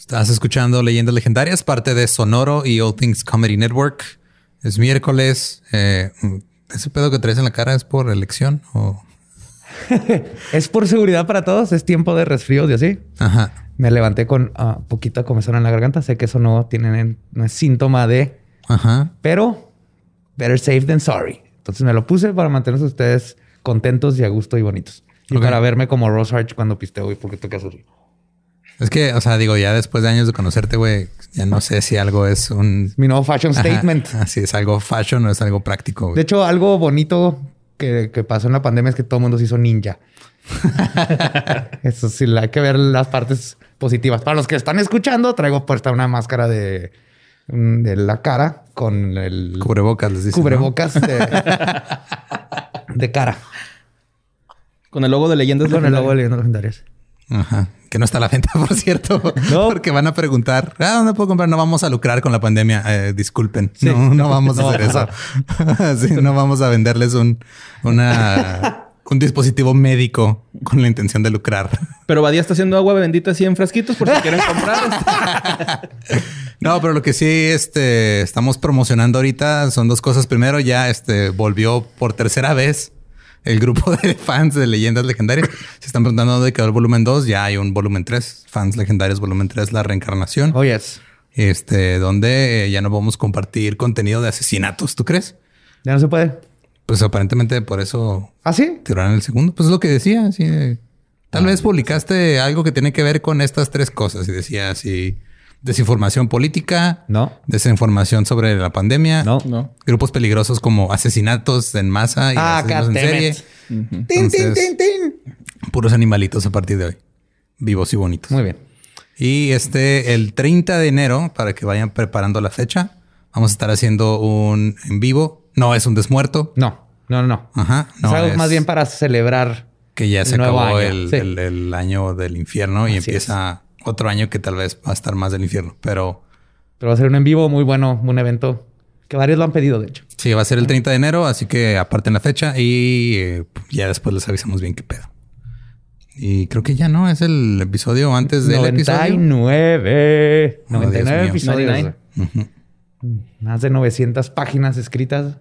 Estás escuchando Leyendas Legendarias, parte de Sonoro y All Things Comedy Network. Es miércoles. Eh, ¿Ese pedo que traes en la cara es por elección o...? es por seguridad para todos. Es tiempo de resfríos y así. Ajá. Me levanté con uh, poquita comezón en la garganta. Sé que eso no tiene no es síntoma de... Ajá. Pero better safe than sorry. Entonces me lo puse para mantenerse ustedes contentos y a gusto y bonitos. Y para verme como Rose Arch cuando pisteo y poquito que hacer. Es que, o sea, digo, ya después de años de conocerte, güey, ya no sé si algo es un... Mi nuevo fashion statement. Así es algo fashion o es algo práctico. De hecho, algo bonito que, pasó en la pandemia es que todo el mundo se hizo ninja. Eso sí, hay que ver las partes positivas. Para los que están escuchando, traigo puesta una máscara de, de la cara con el... Cubrebocas, les dice. Cubrebocas de, cara. Con el logo de leyendas Con el logo de leyendas legendarias. Ajá. Que no está a la venta, por cierto. No. Porque van a preguntar, ¿ah, dónde puedo comprar? No vamos a lucrar con la pandemia. Eh, disculpen. No, no vamos a hacer eso. sí, no vamos a venderles un, una, un dispositivo médico con la intención de lucrar. Pero Badía está haciendo agua bendita así en frasquitos por si quieren comprar. no, pero lo que sí este, estamos promocionando ahorita son dos cosas. Primero, ya este, volvió por tercera vez el grupo de fans de leyendas legendarias. Se están preguntando dónde quedó el volumen 2. Ya hay un volumen 3. Fans legendarios, volumen 3, la reencarnación. Oh, yes. Este, donde eh, ya no vamos a compartir contenido de asesinatos. ¿Tú crees? Ya no se puede. Pues aparentemente por eso. ¿Ah, sí? Tiraron el segundo. Pues es lo que decía. Así tal ah, vez publicaste algo que tiene que ver con estas tres cosas. Y decía así Desinformación política. No. Desinformación sobre la pandemia. No. No. Grupos peligrosos como asesinatos en masa y ah, asesinos en serie. tin, tin, tin, tin. Puros animalitos a partir de hoy. Vivos y bonitos. Muy bien. Y este, el 30 de enero, para que vayan preparando la fecha, vamos a estar haciendo un en vivo. No es un desmuerto. No, no, no. Ajá. No, es algo más bien para celebrar. Que ya se acabó El, el, año del infierno y empieza otro año que tal vez va a estar más del infierno, pero... Pero va a ser un en vivo muy bueno, un evento que varios lo han pedido, de hecho. Sí, va a ser el 30 de enero, así que aparten la fecha y eh, ya después les avisamos bien qué pedo. Y creo que ya no, es el episodio antes del 99. episodio. 99 episodios. Más de 900 páginas escritas,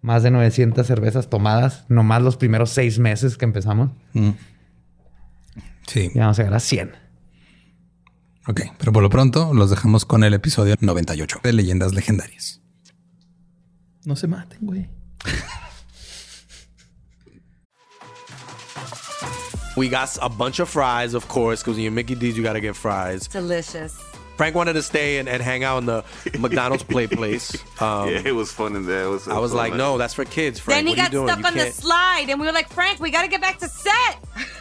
más de 900 cervezas tomadas, nomás los primeros seis meses que empezamos. Mm. Sí. Ya vamos a llegar a 100. Ok, pero por lo pronto los dejamos con el episodio 98 de Leyendas Legendarias. No se maten, güey. We got a bunch of fries, of course, because when you're Mickey D's, you got to get fries. Delicious. Frank wanted to stay and, and hang out in the McDonald's play place. Um, yeah, it was fun in there. It was, I was like, no, that's for kids, Frank. Then he what got stuck on the slide, and we were like, Frank, we got to get back to set.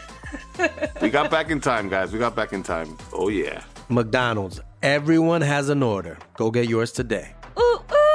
we got back in time, guys. We got back in time. Oh, yeah. McDonald's. Everyone has an order. Go get yours today. Ooh, ooh.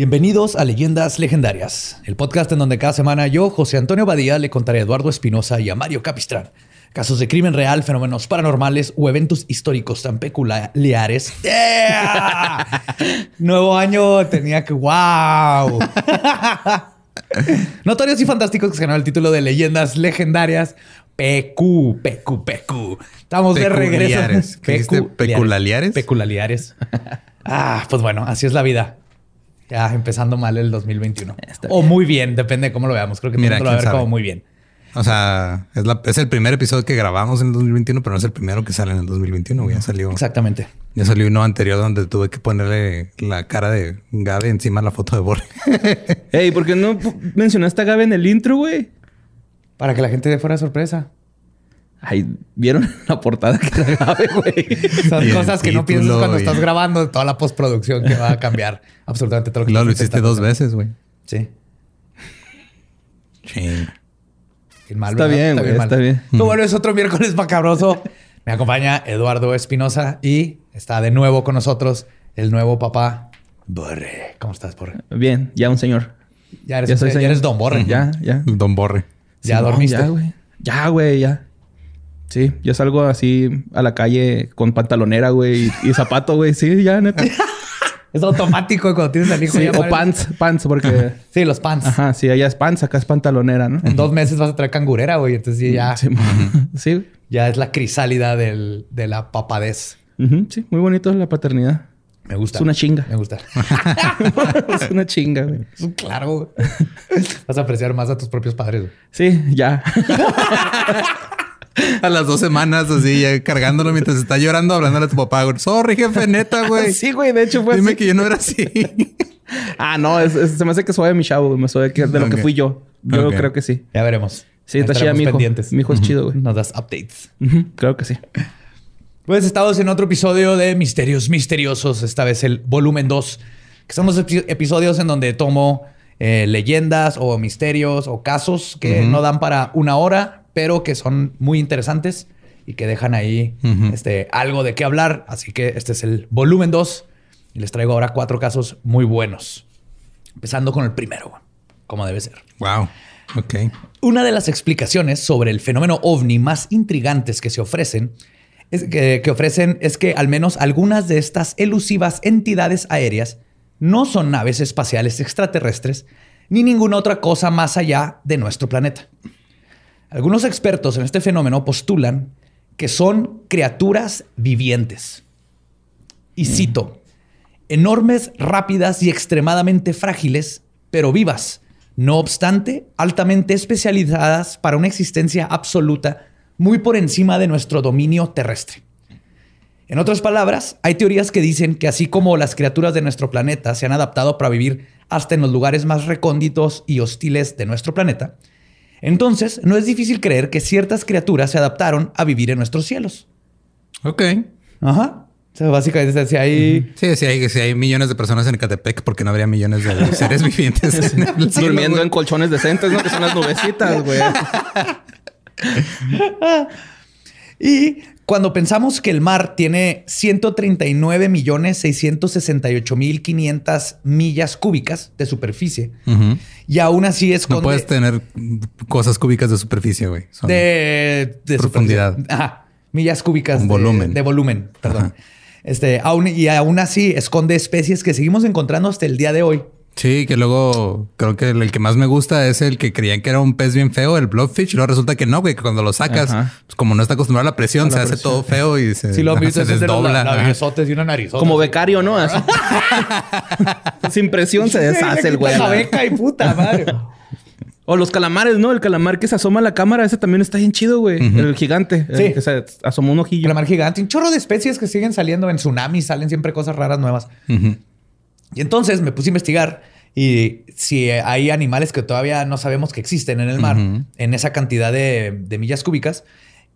Bienvenidos a Leyendas Legendarias, el podcast en donde cada semana yo, José Antonio Badía, le contaré a Eduardo Espinosa y a Mario Capistrán casos de crimen real, fenómenos paranormales o eventos históricos tan peculiares. Nuevo año tenía que wow. Notorios y fantásticos que se ganó el título de Leyendas Legendarias. PQ, PQ, PQ. Estamos de regreso. ¿Peculiares? Peculiares. ah, pues bueno, así es la vida. Ya empezando mal el 2021. O muy bien, depende de cómo lo veamos. Creo que Mira, lo va a ver como muy bien. O sea, es, el primer episodio que grabamos en el 2021, pero no es el primero que sale en el 2021. Ya salió. Exactamente. Ya salió uno anterior donde tuve que ponerle la cara de Gabe encima de la foto de Borre. Ey, ¿por qué no mencionaste a Gabe en el intro, güey? Para que la gente de fuera sorpresa. Ay, ¿vieron la portada que era Gabe, güey? Son cosas que no piensas cuando estás grabando toda la postproducción que va a cambiar absolutamente todo lo que Lo hiciste dos veces, güey. Sí. Sí. Mal, Está bien, güey, está bien. Pero bueno, es otro miércoles macabroso. Me acompaña Eduardo Espinosa y está de nuevo con nosotros el nuevo papá Borre. ¿Cómo estás, Borre? Bien, ya un señor. Ya eres, Ya soy ya señor. eres Don Borre. Ya, ya. Don Borre. Ya Sí, no, dormiste. Ya, güey. Ya, güey, ya. Sí, yo salgo así a la calle con pantalonera, güey, y, y zapato, güey. Sí, ya, neta. Es automático cuando tienes al hijo. Sí, ya o pants, pants, porque... Sí, los pants. Ajá, sí, allá es pants, acá es pantalonera, ¿no? En dos meses vas a traer cangurera, güey. Entonces sí, ya, Sí, sí. ya es la crisálida del, de la papadez. Ujú, sí, muy bonito la paternidad. Me gusta. Es una chinga. Me gusta. es una chinga, güey. claro. güey. Vas a apreciar más a tus propios padres. güey. Sí, ya. A las dos semanas, así, ya cargándolo mientras está llorando, hablándole a tu papá. güey. Sorry, jefe, neta, güey. sí, güey, de hecho fue Dime así. que yo no era así. Ah, no, es- es- se me hace que soy mi chavo, güey. Me soy de, de lo que fui yo. Yo creo que sí. Ya veremos. Sí, está chida mi hijo. pendientes. Mi hijo es chido, güey. Nos das updates. Creo que sí. Pues estamos en otro episodio de Misterios Misteriosos, esta vez el volumen 2, que son los epi- episodios en donde tomo eh, leyendas o misterios o casos que no dan para una hora, pero que son muy interesantes y que dejan ahí este, algo de qué hablar. Así que este es el volumen 2 y les traigo ahora cuatro casos muy buenos. Empezando con el primero, como debe ser. wow. Ok. Una de las explicaciones sobre el fenómeno ovni más intrigantes que se ofrecen es que, que ofrecen es que al menos algunas de estas elusivas entidades aéreas no son naves espaciales extraterrestres ni ninguna otra cosa más allá de nuestro planeta. Algunos expertos en este fenómeno postulan que son criaturas vivientes. Y cito, enormes, rápidas y extremadamente frágiles, pero vivas, no obstante, altamente especializadas para una existencia absoluta muy por encima de nuestro dominio terrestre. En otras palabras, hay teorías que dicen que así como las criaturas de nuestro planeta se han adaptado para vivir hasta en los lugares más recónditos y hostiles de nuestro planeta, entonces no es difícil creer que ciertas criaturas se adaptaron a vivir en nuestros cielos. Ok. Ajá. O sea, básicamente, si hay... Sí, si hay, si hay millones de personas en Ecatepec, porque no habría millones de seres vivientes en el cielo, Durmiendo güey? en colchones decentes, ¿no? Que son las nubecitas, güey. Y cuando pensamos que el mar tiene 139 millones 668 mil 500 millas cúbicas de superficie y aún así esconde No puedes tener cosas cúbicas de superficie, güey. De, de Profundidad. Ajá. Millas cúbicas Un de volumen. De volumen, perdón. Este, aún, y aún así esconde especies que seguimos encontrando hasta el día de hoy. Sí, que luego creo que el, el que más me gusta es el que creían que era un pez bien feo, el blobfish. Y luego resulta que no, güey, que cuando lo sacas, pues como no está acostumbrado a la presión, A la se hace todo feo y se, Si lo ajá, se de los desdobla. y una narizota. Como becario, ¿no? Así. Sin presión se deshace el güey. La beca y puta madre. O los calamares, ¿no? El calamar que se asoma a la cámara, ese también está bien chido, güey. El gigante. el Sí. que se asomó un ojillo. Calamar gigante. Un chorro de especies que siguen saliendo en tsunamis. Salen siempre cosas raras nuevas. Y entonces me puse a investigar y si hay animales que todavía no sabemos que existen en el mar, en esa cantidad de, de millas cúbicas,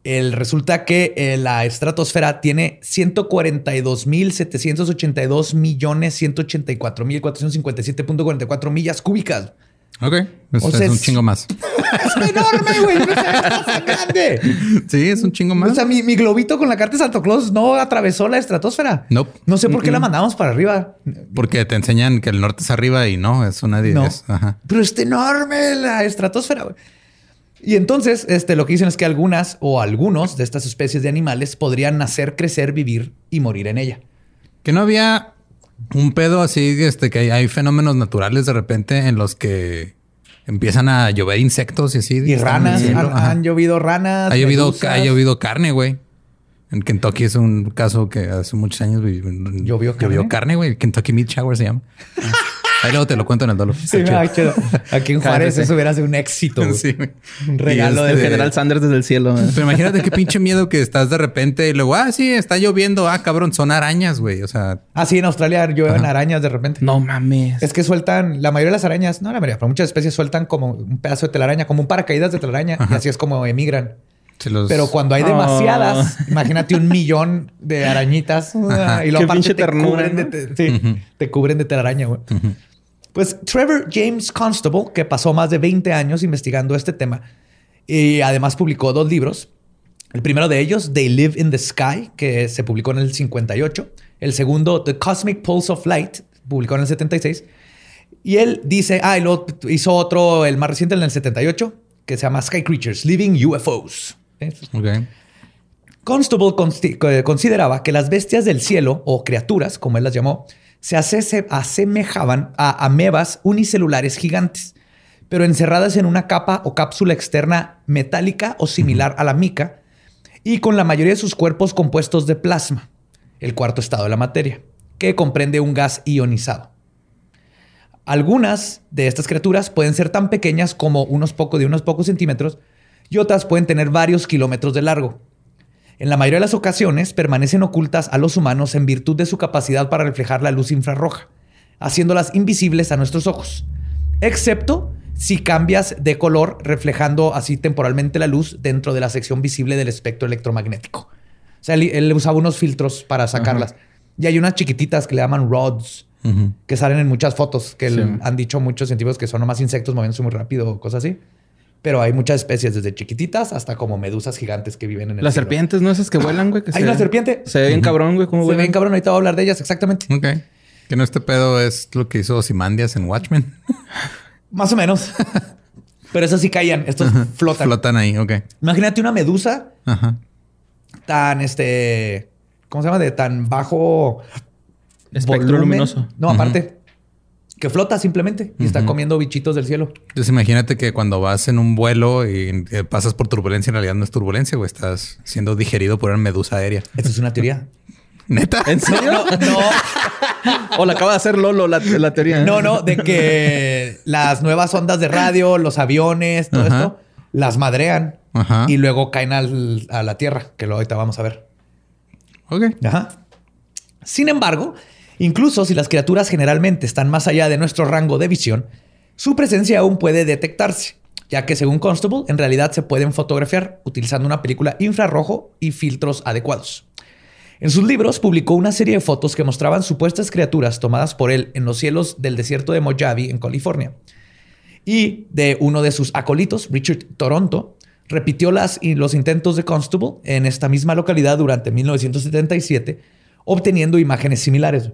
el, resulta que eh, la estratosfera tiene 142.782 millones 184.457.44 millas cúbicas. Ok. Es, O sea, es un es- chingo más. ¡Es enorme, güey! ¡No es tan grande! sí, es un chingo más. O sea, mi, mi globito con la carta de Santo Claus no atravesó la estratosfera. Nope. No sé por qué la mandamos para arriba. Porque te enseñan que el norte es arriba y no, es una No. 10. Ajá. Pero está enorme la estratosfera. güey. Y entonces, este, lo que dicen es que algunas o algunos de estas especies de animales podrían nacer, crecer, vivir y morir en ella. Que no había un pedo así, este, que hay, hay fenómenos naturales de repente en los que empiezan a llover insectos y así. Y ranas, han, llovido ranas. Ha llovido, ha llovido carne, güey. En Kentucky es un caso que hace muchos años vi- ¿Llovió carne? carne, güey. Kentucky Meat Shower se llama. Ahí luego te lo cuento en el dolo. Sí, chido. Aquí en Juárez eso hubiera sido un éxito. Sí, güey. Un regalo Y del El este- general Sanders desde el cielo. ¿eh? Pero imagínate qué pinche miedo que estás de repente y luego, ah, sí, está lloviendo. Ah, cabrón, son arañas, güey. O sea, Ah, sí, en Australia llueven arañas de repente. No mames. Es que sueltan, la mayoría de las arañas, no la mayoría, pero muchas especies sueltan como un pedazo de telaraña, como un paracaídas de telaraña, y así es como emigran. los... Pero cuando hay Oh. demasiadas, imagínate un millón de arañitas uh, y luego aparte te ternura, cubren, de, ¿no? te, sí, te cubren de telaraña, güey. Pues Trevor James Constable, que pasó más de 20 años investigando este tema y además publicó dos libros. El primero de ellos, They Live in the Sky, que se publicó en el 58. El segundo, The Cosmic Pulse of Light, publicó en el 76. Y él dice, ah, hizo otro, el más reciente, en el 78, que se llama Sky Creatures, Living UFOs. Okay. Constable consideraba que las bestias del cielo, o criaturas, como él las llamó, se asemejaban a amebas unicelulares gigantes, pero encerradas en una capa o cápsula externa metálica o similar a la mica, y con la mayoría de sus cuerpos compuestos de plasma, el cuarto estado de la materia, que comprende un gas ionizado. Algunas de estas criaturas pueden ser tan pequeñas como unos pocos de unos pocos centímetros y otras pueden tener varios kilómetros de largo. En la mayoría de las ocasiones permanecen ocultas a los humanos en virtud de su capacidad para reflejar la luz infrarroja, haciéndolas invisibles a nuestros ojos, excepto si cambias de color reflejando así temporalmente la luz dentro de la sección visible del espectro electromagnético. O sea, él, usaba unos filtros para sacarlas. Y hay unas chiquititas que le llaman rods, que salen en muchas fotos, que han dicho muchos científicos que son nomás insectos moviéndose muy rápido o cosas así. Pero hay muchas especies, desde chiquititas hasta como medusas gigantes que viven en el Las serpientes, ¿no? Esas que vuelan, güey. hay una serpiente. Se ve bien cabrón, güey. ¿Cómo se ve bien cabrón. Ahorita voy a hablar de ellas, exactamente. Ok. Que no este pedo es lo que hizo Simandias en Watchmen. Más o menos. Pero esas sí caían. Estos flotan. Flotan ahí, ok. Imagínate una medusa tan, este... ¿Cómo se llama? De tan bajo... Espectro luminoso. No, aparte que flota simplemente y está comiendo bichitos del cielo. Entonces imagínate que cuando vas en un vuelo y eh, pasas por turbulencia, en realidad no es turbulencia, o Estás siendo digerido por una medusa aérea. Esa es una teoría. ¿Neta? ¿En serio? No. o la acaba de hacer Lolo la, teoría. No, no, de que las nuevas ondas de radio, los aviones, todo esto, las madrean y luego caen a la Tierra, que lo ahorita vamos a ver. Ok. Ajá. Sin embargo, Incluso si las criaturas generalmente están más allá de nuestro rango de visión, su presencia aún puede detectarse, ya que según Constable, en realidad se pueden fotografiar utilizando una película infrarrojo y filtros adecuados. En sus libros publicó una serie de fotos que mostraban supuestas criaturas tomadas por él en los cielos del desierto de Mojave, en California. Y de uno de sus acolitos, Richard Toronto, repitió las, los intentos de Constable en esta misma localidad durante 1977 obteniendo imágenes similares.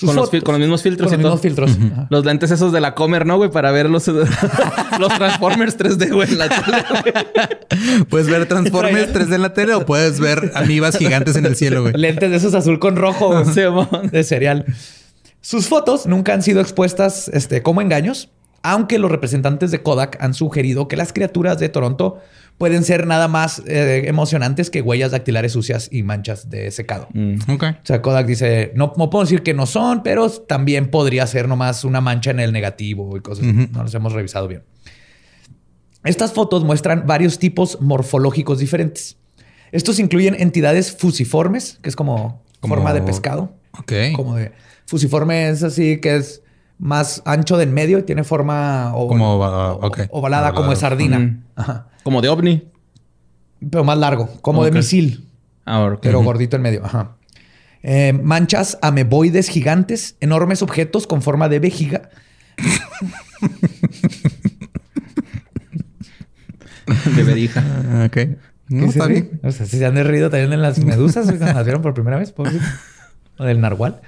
Con los, mismos filtros. Con los mismos filtros. Los lentes esos de la Comer, ¿no, güey? Para ver los, los Transformers 3D, güey, en la tele. Puedes ver Transformers 3D en la tele o puedes ver amibas gigantes en el cielo, güey. Lentes de esos azul con rojo de cereal. Sus fotos nunca han sido expuestas este, como engaños, aunque los representantes de Kodak han sugerido que las criaturas de Toronto pueden ser nada más eh, emocionantes que huellas dactilares sucias y manchas de secado. Mm. O sea, Kodak dice, no, no, puedo decir que no son, pero también podría ser nomás una mancha en el negativo y cosas. No los hemos revisado bien. Estas fotos muestran varios tipos morfológicos diferentes. Estos incluyen entidades fusiformes, que es como, forma de pescado. Ok. Como de fusiforme es así que es más ancho del medio y tiene forma como, ovalada, como de sardina. Como de ovni. Pero más largo, como de misil. Ah, pero gordito en medio. Ajá. Eh, manchas ameboides gigantes, enormes objetos con forma de vejiga. de verija. Ah, ok. No, está bien. O sea, si se han derrido también en las medusas cuando las vieron por primera vez, O del narwhal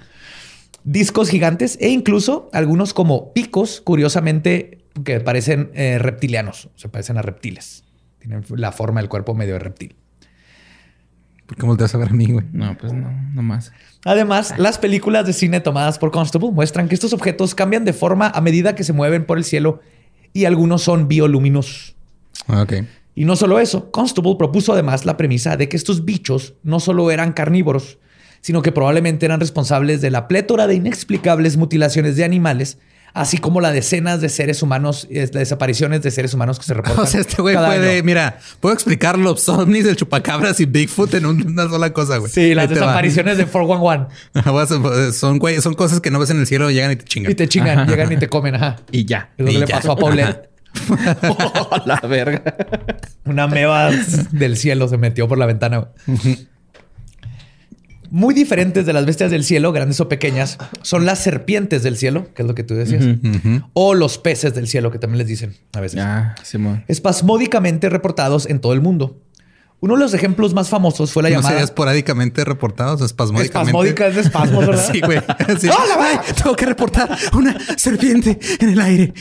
discos gigantes e incluso algunos como picos, curiosamente, que parecen eh, reptilianos, se parecen a reptiles. Tienen la forma del cuerpo medio de reptil. ¿Por qué volteas a ver a mí, güey? No, pues no, no más. Además, las películas de cine tomadas por Constable muestran que estos objetos cambian de forma a medida que se mueven por el cielo y algunos son bioluminosos. Ah, ok. Y no solo eso, Constable propuso además la premisa de que estos bichos no solo eran carnívoros, sino que probablemente eran responsables de la plétora de inexplicables mutilaciones de animales, así como la decenas de seres humanos, eh, desapariciones de seres humanos que se reportan. O sea, este güey puede, mira, puedo explicar los ovnis, el chupacabras y Bigfoot en una sola cosa, güey. Sí, las desapariciones de 411. son, güey, son cosas que no ves en el cielo, llegan y te chingan. Y te chingan, llegan y te comen, ajá. Y ya. Es lo que le pasó a Paulette. oh, la verga. Una meba del cielo se metió por la ventana. Muy diferentes de las bestias del cielo, grandes o pequeñas, son las serpientes del cielo, que es lo que tú decías, o los peces del cielo, que también les dicen a veces. Ah, Simón. Espasmódicamente reportados en todo el mundo. Uno de los ejemplos más famosos fue la No llamada. sé, esporádicamente reportados, espasmódicamente. Espasmódica es de espasmos, ¿verdad? Sí, güey. Sí. ¡Ah, la Ay, tengo que reportar una serpiente en el aire.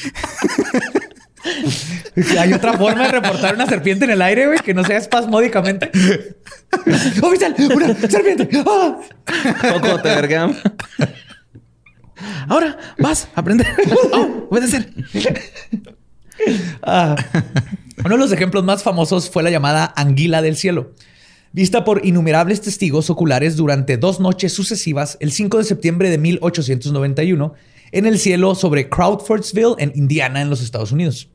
Hay otra forma de reportar una serpiente en el aire, güey, que no sea espasmódicamente. ¡Oficial! ¡Una serpiente! ¡Ah! Poco te vergam. Ahora vas a aprender. Oh, puede ser. Ah. Uno de los ejemplos más famosos fue la llamada anguila del cielo, vista por innumerables testigos oculares durante dos noches sucesivas el 5 de septiembre de 1891 en el cielo sobre Crawfordsville, en Indiana, en los Estados Unidos.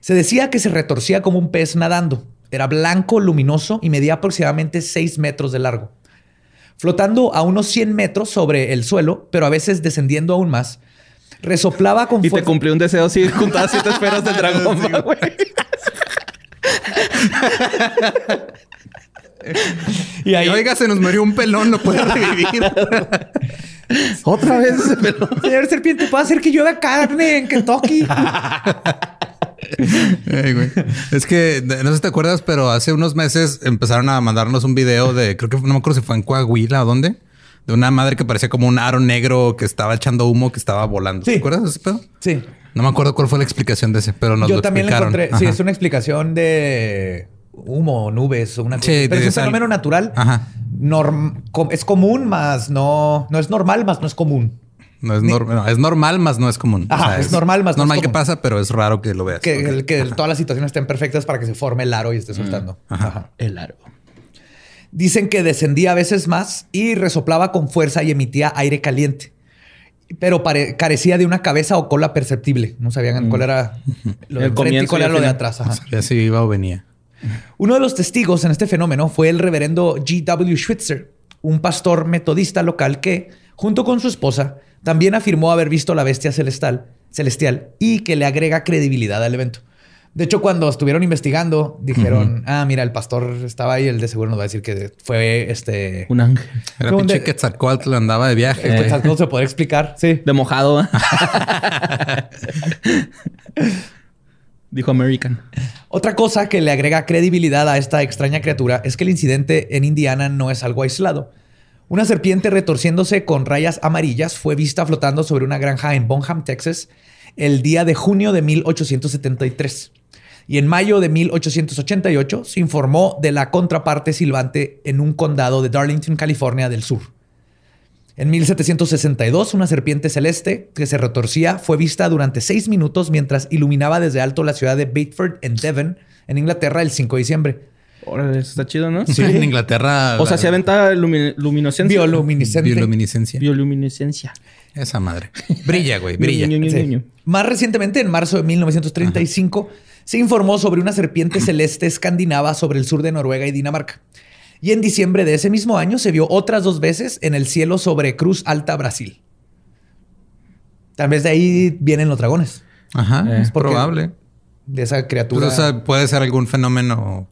Se decía que se retorcía como un pez nadando. Era blanco, luminoso y medía aproximadamente 6 metros de largo. Flotando a unos 100 metros sobre el suelo, pero a veces descendiendo aún más, resoplaba con Y te fuerza- cumplió un deseo así, juntabas siete esferas del dragón, Sí, güey. Y ahí, Oiga, se nos murió un pelón, lo puede revivir. Otra vez ese pelo. señor serpiente, ¿puede hacer que llueva carne en Kentucky? Güey. Es que no sé si te acuerdas, pero hace unos meses empezaron a mandarnos un video de, creo que no me acuerdo si fue en Coahuila o dónde, de una madre que parecía como un aro negro que estaba echando humo, que estaba volando. Sí. ¿Te acuerdas de ese pedo? Sí. No me acuerdo cuál fue la explicación de ese, pero nos Yo lo también la explicaron. encontré. Sí, es una explicación de humo, nubes o una. Sí, Pero es un fenómeno natural. Ajá. Norm- es común, más no, no es normal, más no es común. No es, nor- no, es normal, más no es común. Ajá, es normal, más no es normal que común. pasa, pero es raro que lo veas. Que, Ok. el- que todas las situaciones estén perfectas para que se forme el aro y esté soltando. Ajá. Ajá. El aro. Dicen que descendía a veces más y resoplaba con fuerza y emitía aire caliente. Pero carecía de una cabeza o cola perceptible. No sabían cuál era lo de El enfrente y cuál era lo de atrás. Ajá. Ya si iba o venía. Uno de los testigos en este fenómeno fue el reverendo G.W. Schweitzer, un pastor metodista local que, junto con su esposa, también afirmó haber visto la bestia celestial, celestial y que le agrega credibilidad al evento. De hecho, cuando estuvieron investigando, dijeron, ah, mira, el pastor estaba ahí, el de seguro nos va a decir que fue este... Un ángel. Era pinche Quetzalcóatl andaba de viaje. Quetzalcóatl se podría explicar, sí. De mojado. ¿eh? Dijo American. Otra cosa que le agrega credibilidad a esta extraña criatura es que el incidente en Indiana no es algo aislado. Una serpiente retorciéndose con rayas amarillas fue vista flotando sobre una granja en Bonham, Texas, el día de junio de 1873. Y en mayo de 1888 se informó de la contraparte silbante en un condado de Darlington, California del sur. En 1762, una serpiente celeste que se retorcía fue vista durante seis minutos mientras iluminaba desde alto la ciudad de Bedford, en Devon, en Inglaterra, el 5 de diciembre. Órale, eso está chido, ¿no? Sí, en Inglaterra. O sea, la- se aventa lumi- luminiscencia. Bioluminiscente. bioluminiscencia. Bioluminiscencia. Esa madre. Brilla, güey, brilla. Ñu, ñu, ñu, Sí. ñu. Más recientemente, en marzo de 1935, se informó sobre una serpiente celeste escandinava sobre el sur de Noruega y Dinamarca. Y en diciembre de ese mismo año se vio otras dos veces en el cielo sobre Cruz Alta, Brasil. Tal vez de ahí vienen los dragones, Ajá, Eh, es probable. de esa Pues, criatura. o sea, puede ser algún fenómeno.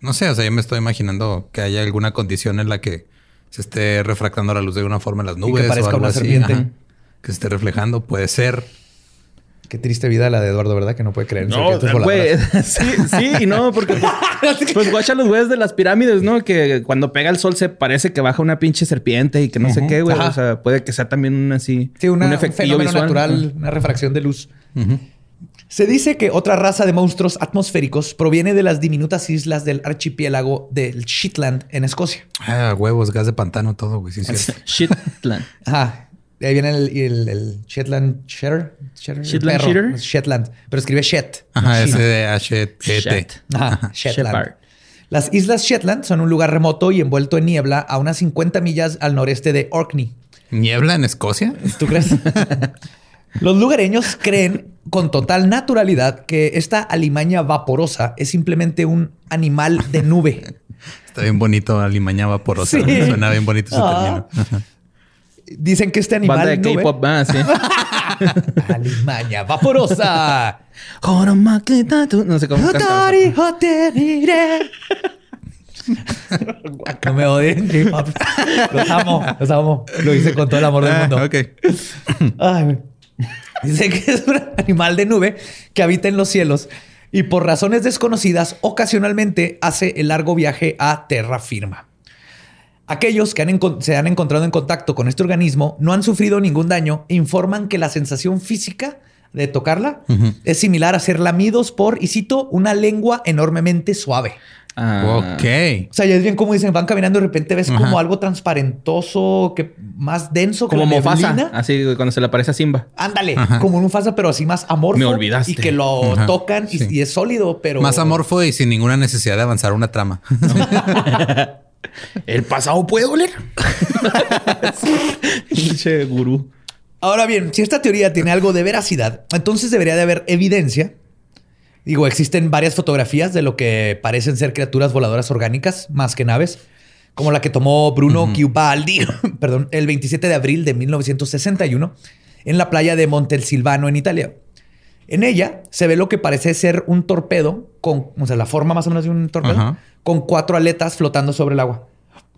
No sé, o sea, yo me estoy imaginando que haya alguna condición en la que se esté refractando la luz de una forma en las nubes. parezca o algo una así. serpiente. Ajá. Que se esté reflejando, puede ser. Qué triste vida la de Eduardo, ¿verdad? Que no puede creer en No, güey. Sí, sí, y no, porque pues, pues guacha los güeyes de las pirámides, ¿no? Que cuando pega el sol se parece que baja una pinche serpiente y que no sé qué, güey. O sea, puede que sea también un así. Sí, una- un visual. natural, una refracción de luz. Se dice que otra raza de monstruos atmosféricos proviene de las diminutas islas del archipiélago del Shetland en Escocia. Ah, huevos, gas de pantano, todo, güey. Sí. Shitland. Ajá. De ahí viene el, el- el Shetland Shetter. Shetter, el Shetland perro. Shetter. Shetland. Pero escribe Shet. Ajá, Shet. Shet. Ajá, Shetland. Las islas Shetland son un lugar remoto y envuelto en niebla a unas 50 millas al noreste de Orkney. ¿Niebla en Escocia? ¿Tú crees? Los lugareños creen con total naturalidad que esta alimaña vaporosa es simplemente un animal de nube. Está bien bonito, alimaña vaporosa. Sí. Suena bien bonito ese Ah. término. Dicen que este Banda animal de nube, K-pop, ah, sí. alimaña vaporosa. No sé cómo canta. no me odien, J-Pop. Los amo, los amo. Lo hice con todo el amor del Ah, mundo. ok. Ay. Dice que es un animal de nube que habita en los cielos y por razones desconocidas ocasionalmente hace el largo viaje a terra firma. Aquellos que han se han encontrado en contacto con este organismo no han sufrido ningún daño e informan que la sensación física de tocarla es similar a ser lamidos por, y cito, una lengua enormemente suave. Ah, Ok. O sea, ya es bien como dicen, van caminando y de repente ves Ajá. como algo transparentoso, que más denso que Como la neblina. Así cuando se le aparece a Simba. Ándale, Ajá. como un Mufasa, pero así más amorfo. Me olvidaste. Y que lo Ajá, tocan y, sí. y es sólido, pero... Más amorfo y sin ninguna necesidad de avanzar una trama. ¿El pasado puede oler? Pinche gurú. Ahora bien, si esta teoría tiene algo de veracidad, entonces debería de haber evidencia. Digo, existen varias fotografías de lo que parecen ser criaturas voladoras orgánicas, más que naves, como la que tomó Bruno Chiubaldi, perdón, el 27 de abril de 1961 en la playa de Montelsilvano, en Italia. En ella se ve lo que parece ser un torpedo con, o sea, la forma más o menos de un torpedo, con cuatro aletas flotando sobre el agua.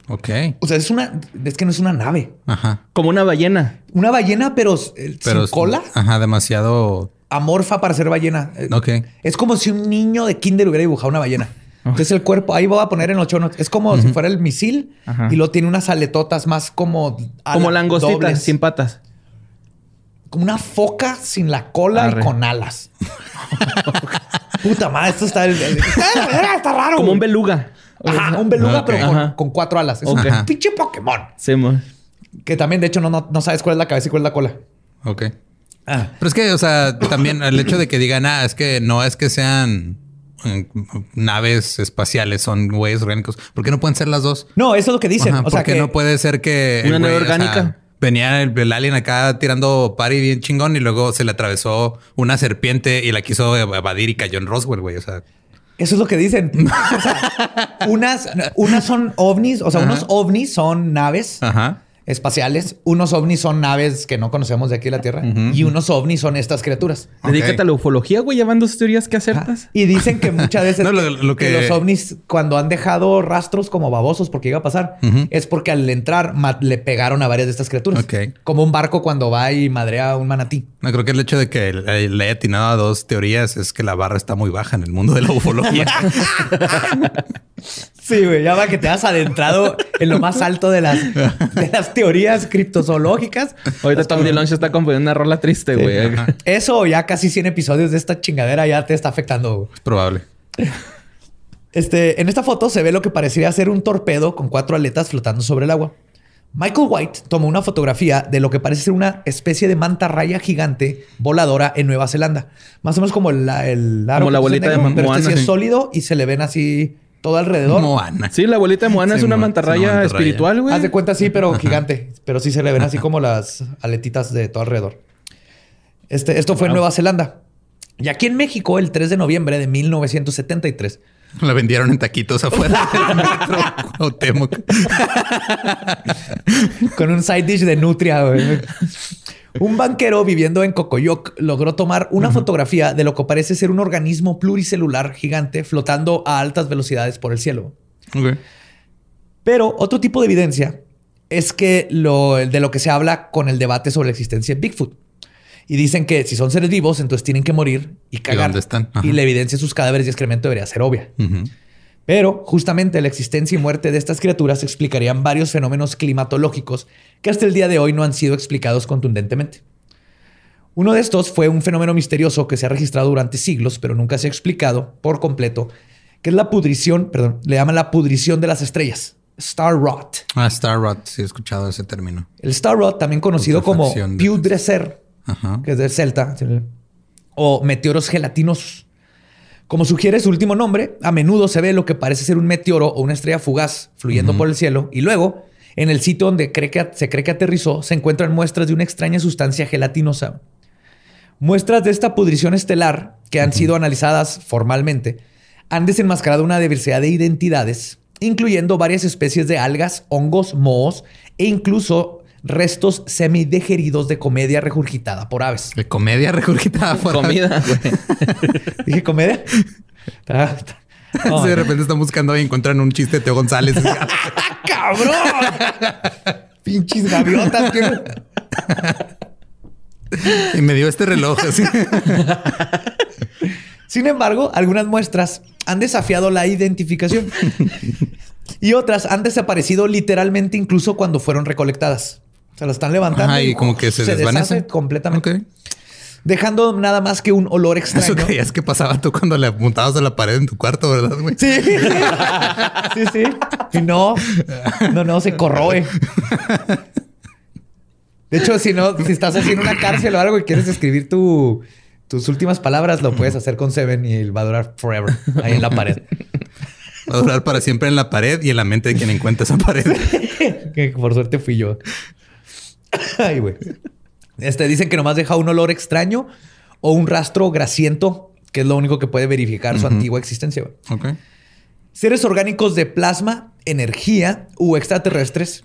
Ok. O sea, es una, es que no es una nave. Ajá. Como una ballena. Una ballena, pero, eh, Pero sin cola, Ajá, demasiado. Amorfa para ser ballena. Eh, Ok. Es como si un niño de kinder hubiera dibujado una ballena. Entonces el cuerpo, ahí voy a poner en los chonos. Es como si fuera el misil Ajá. y lo tiene unas aletotas más como... ala- Como langostitas, sin patas. Como una foca sin la cola Arre. y con alas. Puta madre, esto está... está, está raro. Como un beluga. Ajá, un beluga, pero con, cuatro alas. Es un pinche Pokémon. Sí, mo. Que también, de hecho, no, no, no sabes cuál es la cabeza y cuál es la cola. Ok. Ah. Pero es que, o sea, también el hecho de que digan, ah, es que no es que sean eh, naves espaciales, son güeyes orgánicos. ¿Por qué no pueden ser las dos? No, eso es lo que dicen. Ajá, o sea que no puede ser que. Una nave güey, o sea, orgánica. venía el, el alien acá tirando pari bien chingón y luego se le atravesó una serpiente y la quiso evadir y cayó en Roswell, güey. O sea, Eso es lo que dicen. O sea, unas, unas son ovnis, o sea, Ajá. unos ovnis son naves ajá. Espaciales, unos ovnis son naves que no conocemos de aquí de la Tierra y unos ovnis son estas criaturas. Dedícate a la ufología, güey, llevando sus teorías que acertas. Y dicen que muchas veces No, lo- que, lo que que- los ovnis cuando han dejado rastros como babosos porque iba a pasar es porque al entrar le pegaron a varias de estas criaturas. Ok. Como un barco cuando va y madrea a un manatí. No creo que el hecho de que le le haya atinado a dos teorías es que la barra está muy baja en el mundo de la ufología. Sí, güey, ya va que te has adentrado en lo más alto de las, de las teorías criptozoológicas. Ahorita Tom DeLonge está componiendo una rola triste, güey. Eso ya casi 100 episodios de esta chingadera ya te está afectando. güey. es probable. Este, en esta foto se ve lo que parecería ser un torpedo con cuatro aletas flotando sobre el agua. Michael White tomó una fotografía de lo que parece ser una especie de mantarraya gigante voladora en Nueva Zelanda. Más o menos como el, el aro Como la abuelita de negro, Pero este Moana, sí es sí. sólido y se le ven así todo alrededor. Moana. Sí, la abuelita de Moana Sí, es una mantarraya espiritual, güey. Haz de cuenta sí, pero gigante. Pero sí se le ven así como las aletitas de todo alrededor. Este, esto fue en Nueva Zelanda. Y aquí en México, el 3 de noviembre de 1973, La vendieron en taquitos afuera del metro con un side dish de nutria. güey. Un banquero viviendo en Cocoyoc logró tomar una fotografía de lo que parece ser un organismo pluricelular gigante flotando a altas velocidades por el cielo. Pero otro tipo de evidencia es que lo, de lo que se habla con el debate sobre la existencia de Bigfoot. Y dicen que si son seres vivos, entonces tienen que morir y cagar. dónde están? Y la evidencia de sus cadáveres y excremento debería ser obvia. Pero justamente la existencia y muerte de estas criaturas explicarían varios fenómenos climatológicos que hasta el día de hoy no han sido explicados contundentemente. Uno de estos fue un fenómeno misterioso que se ha registrado durante siglos, pero nunca se ha explicado por completo, que es la pudrición, perdón, le llaman la pudrición de las estrellas, star rot. Ah, Star Rot. Sí, he escuchado ese término. El star rot, también conocido como de- pudrecer, que es del celta, o meteoros gelatinosos. Como sugiere su último nombre, a menudo se ve lo que parece ser un meteoro o una estrella fugaz fluyendo por el cielo y luego, en el sitio donde cree que, se cree que aterrizó, se encuentran muestras de una extraña sustancia gelatinosa. Muestras de esta pudrición estelar, que han sido analizadas formalmente, han desenmascarado una diversidad de identidades, incluyendo varias especies de algas, hongos, mohos e incluso restos semidegeridos de comedia regurgitada por aves. De comedia regurgitada por Comida. Dije comedia. Está- de repente están buscando y encuentran un chiste de Teo González. ¡Cabrón! Pinches gaviotas. y me dio este reloj así. Sin embargo, algunas muestras han desafiado la identificación y otras han desaparecido literalmente incluso cuando fueron recolectadas. Se las están levantando y como que se, desvanece completamente. Dejando nada más que un olor extraño. Eso creías que pasaba tú cuando le apuntabas a la pared en tu cuarto, ¿verdad, güey? Sí. sí, sí. Y no, no, no, se corroe. De hecho, si no, si estás así en una cárcel o algo y quieres escribir tu, tus últimas palabras, lo puedes hacer con Seven y va a durar forever ahí en la pared. Va a durar para siempre en la pared y en la mente de quien encuentra esa pared. que por suerte fui yo. Ay, güey. Este, dicen que nomás deja un olor extraño o un rastro grasiento, que es lo único que puede verificar su antigua existencia. Seres orgánicos de plasma, energía u extraterrestres.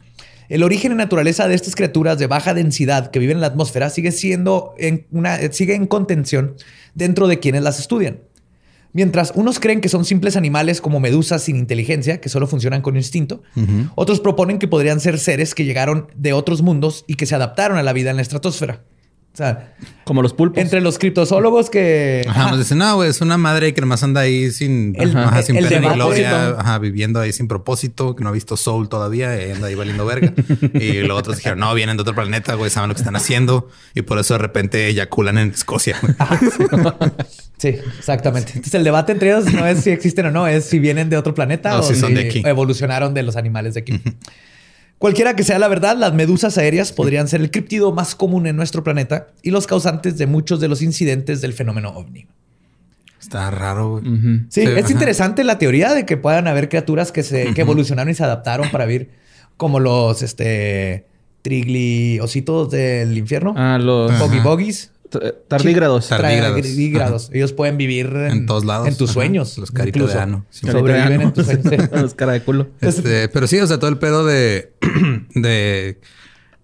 El origen y naturaleza de estas criaturas de baja densidad que viven en la atmósfera sigue siendo en una, sigue en contención dentro de quienes las estudian. Mientras unos creen que son simples animales como medusas sin inteligencia, que solo funcionan con instinto, otros proponen que podrían ser seres que llegaron de otros mundos y que se adaptaron a la vida en la estratosfera. O sea, como los pulpos. Entre los criptozoólogos que. Ajá, nos dicen, no, güey, es una madre que nomás anda ahí sin, el, ajá, sin pena ni gloria, ajá, viviendo ahí sin propósito, que no ha visto Soul todavía y anda ahí valiendo verga. y los otros dijeron, no, vienen de otro planeta, güey, saben lo que están haciendo y por eso de repente eyaculan en Escocia. sí, exactamente. Entonces el debate entre ellos no es si existen o no, es si vienen de otro planeta o si, son de aquí. evolucionaron de los animales de aquí. Cualquiera que sea la verdad, las medusas aéreas podrían ser el criptido más común en nuestro planeta y los causantes de muchos de los incidentes del fenómeno ovni. Está raro. sí, es interesante la teoría de que puedan haber criaturas que se evolucionaron y se adaptaron para vivir como los este trigliositos del infierno. Ah, los boggy bogies. Tardígrados. Tardígrados. Ellos pueden vivir en, todos lados. En tus sueños. Los caritos de ano. Sobreviven en tus sueños. los cara de culo. Este, pero sí, o sea, todo el pedo de, de.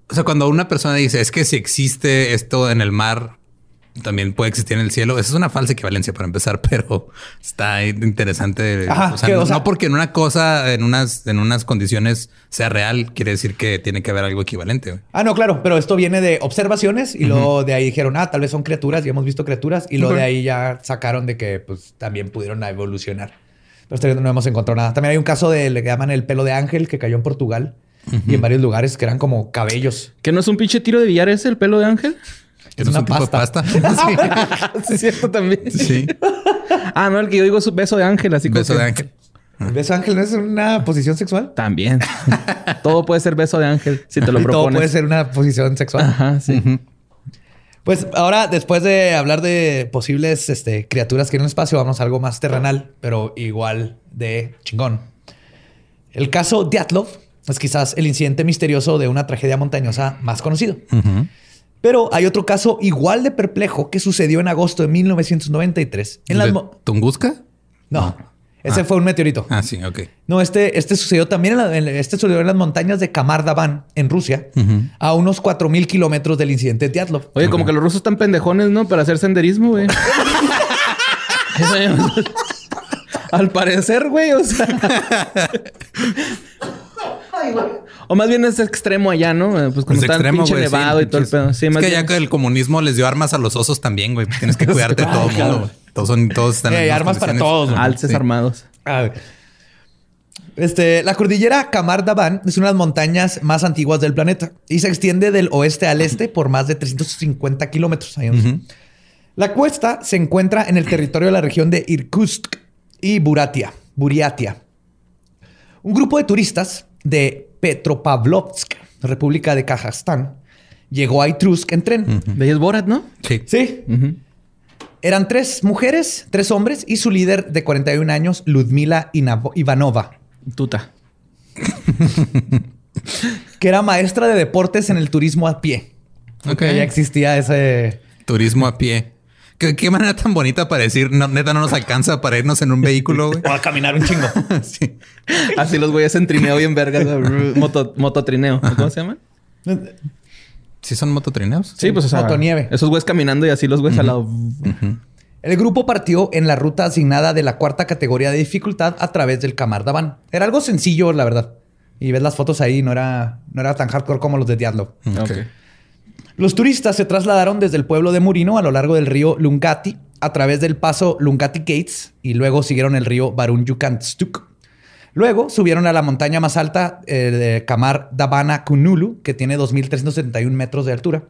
O sea, cuando una persona dice es que si existe esto en el mar, también puede existir en el cielo. Esa es una falsa equivalencia para empezar, pero está interesante. o, sea, no, porque en una cosa, en unas, en unas condiciones sea real, quiere decir que tiene que haber algo equivalente. Ah, no, claro, pero esto viene de observaciones y luego de ahí dijeron, ah, tal vez son criaturas y hemos visto criaturas y luego de ahí ya sacaron de que pues también pudieron evolucionar. Pero no hemos encontrado nada. También hay un caso de le llaman el pelo de ángel que cayó en Portugal y en varios lugares que eran como cabellos. ¿Que no es un pinche tiro de billar ese el pelo de ángel? Es, una pasta. sí. es cierto también. Sí. ah, no, el que yo digo es beso de ángel, así Beso de ángel. ¿El beso de ángel no es una posición sexual? También. Todo puede ser beso de ángel si te lo propones. Todo puede ser una posición sexual. Ajá, sí. Pues ahora, después de hablar de posibles este, criaturas que en el espacio, vamos a algo más terrenal, pero igual de chingón. El caso Dyatlov es quizás el incidente misterioso de una tragedia montañosa más conocido. Pero hay otro caso igual de perplejo que sucedió en agosto de 1993. En ¿De Tunguska? No. Ese ah. fue un meteorito. Ah, sí, ok. No, este, este sucedió también en, este sucedió en las montañas de Kamardavan, en Rusia, a unos 4000 kilómetros del incidente de Dyatlov. Oye, como que los rusos están pendejones, ¿no? Para hacer senderismo, güey. Al parecer, güey, o sea. O más bien es extremo allá, ¿no? Pues como está pinche nevado y todo el pedo. Sí, es que ya que el comunismo les dio armas a los osos también, güey. Tienes que cuidarte de todo el mundo. Todos son, todos están en armas para todos. Alces armados. Este, la cordillera Kamardaban es una de las montañas más antiguas del planeta y se extiende del oeste al este por más de 350 kilómetros. La cuesta se encuentra en el territorio de la región de Irkutsk y Buratia, Buriatia. Un grupo de turistas de Petropavlovsk, República de Kazajstán, llegó a Itrusk en tren. ¿Veías Borat, no? Sí. Sí. Eran tres mujeres, tres hombres y su líder de 41 años, Ludmila Ivanova. Tuta. que era maestra de deportes en el turismo a pie. Ok. Ya existía ese... Turismo a pie. ¿Qué, manera tan bonita para decir, no, neta, no nos alcanza para irnos en un vehículo, güey. O a caminar un chingo. sí. Así los güeyes en trineo bien vergas. Moto, mototrineo. ¿Cómo se llaman? ¿Sí son mototrineos? Sí, pues o sea, Motonieve. Esos güeyes caminando y así los güeyes al lado. El grupo partió en la ruta asignada de la cuarta categoría de dificultad a través del Camardaban. Era algo sencillo, la verdad. Y ves las fotos ahí, no era, no era tan hardcore como los de Diablo. Ok. Los turistas se trasladaron desde el pueblo de Murino a lo largo del río Lungati a través del paso Lungati Gates y luego siguieron el río Barunjukanstuk. Luego subieron a la montaña más alta eh, de Kamar Dabana Kunulu, que tiene 2.371 metros de altura.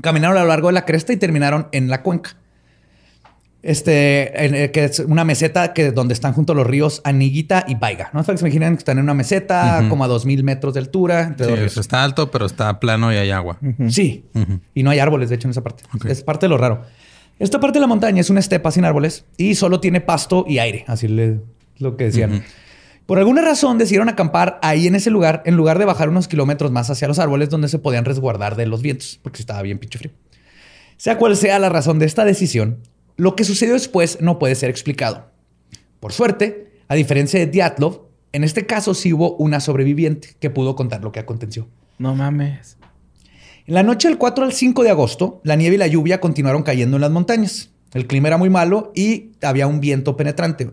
Caminaron a lo largo de la cresta y terminaron en la cuenca. Este, en- eh, que es una meseta que donde están juntos los ríos Aniguita y Baiga. ¿No? Se imaginan que están en una meseta como a 2.000 metros de altura. entre Sí, dos ríos. está alto, pero está plano y hay agua. Sí. Y no hay árboles, de hecho, en esa parte. Es parte de lo raro. Esta parte de la montaña es una estepa sin árboles y solo tiene pasto y aire. Así le- es lo que decían. Por alguna razón decidieron acampar ahí en ese lugar en lugar de bajar unos kilómetros más hacia los árboles donde se podían resguardar de los vientos, porque estaba bien pinche frío. Sea cual sea la razón de esta decisión, lo que sucedió después no puede ser explicado. Por suerte, a diferencia de Diatlov, en este caso sí hubo una sobreviviente que pudo contar lo que aconteció. No mames. En la noche del 4 al 5 de agosto, la nieve y la lluvia continuaron cayendo en las montañas. El clima era muy malo y había un viento penetrante.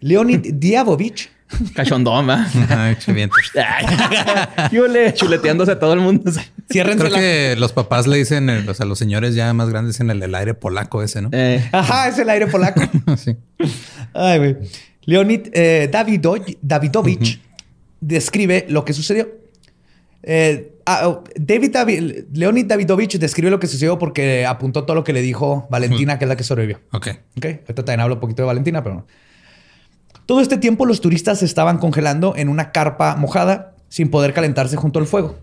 Leonid Diabovich, Cachondón, ¿va? Ay, chuleteándose a todo el mundo. ciérrense Creo la... que los papás le dicen, eh, o sea, los señores ya más grandes en el, el aire polaco ese, ¿no? Eh, Ajá, es el aire polaco. sí. Ay, güey. Leonid eh, Davido- Davidovich describe lo que sucedió. Eh, ah, oh, David Davi- Leonid Davidovich describe lo que sucedió porque apuntó todo lo que le dijo Valentina, que es la que sobrevivió. Ok. Ok, ahorita también hablo un poquito de Valentina, pero no. Todo este tiempo los turistas estaban congelando en una carpa mojada sin poder calentarse junto al fuego.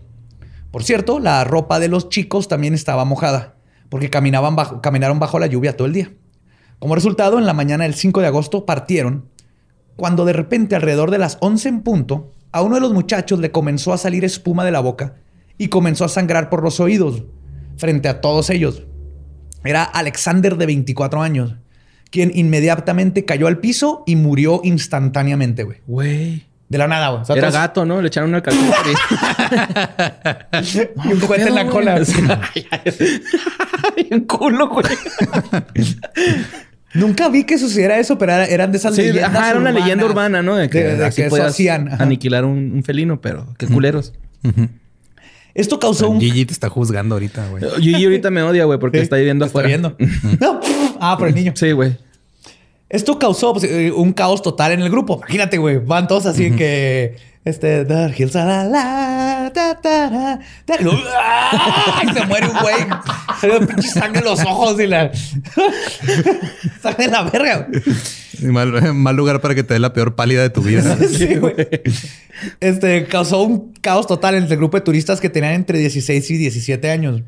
Por cierto, la ropa de los chicos también estaba mojada porque caminaban caminaron bajo la lluvia todo el día. Como resultado, en la mañana del 5 de agosto partieron cuando de repente alrededor de las 11 en punto a uno de los muchachos le comenzó a salir espuma de la boca y comenzó a sangrar por los oídos frente a todos ellos. Era Alexander de 24 años, quien inmediatamente cayó al piso y murió instantáneamente, güey. Güey. De la nada, güey. O sea, Era todos- gato, ¿no? Le echaron una calceta. y un cohete en la cola. Un culo, güey. Nunca vi que sucediera eso, pero era- eran de esas Sí, leyendas ajá, era una urbanas leyenda urbana, ¿no? De que, de- de así que eso podías hacían. ajá. aniquilar un, un felino, pero qué culeros. Esto causó un... Gigi te está juzgando ahorita, güey. Gigi ahorita me odia, güey, porque Sí, está viviendo te está afuera. viendo. No, ah, por el niño. Sí, güey. Esto causó pues, eh, un caos total en el grupo. Imagínate, güey. Van todos así en que. Este. "Dark Hills, la, ta, ta, ta", y ¡ah! y se muere un güey. Le pinche sangre en los ojos y la. sangre en la verga. mal lugar para que te dé la peor pálida de tu vida. Sí, güey. Este causó un caos total entre el grupo de turistas que tenían entre 16 y 17 años.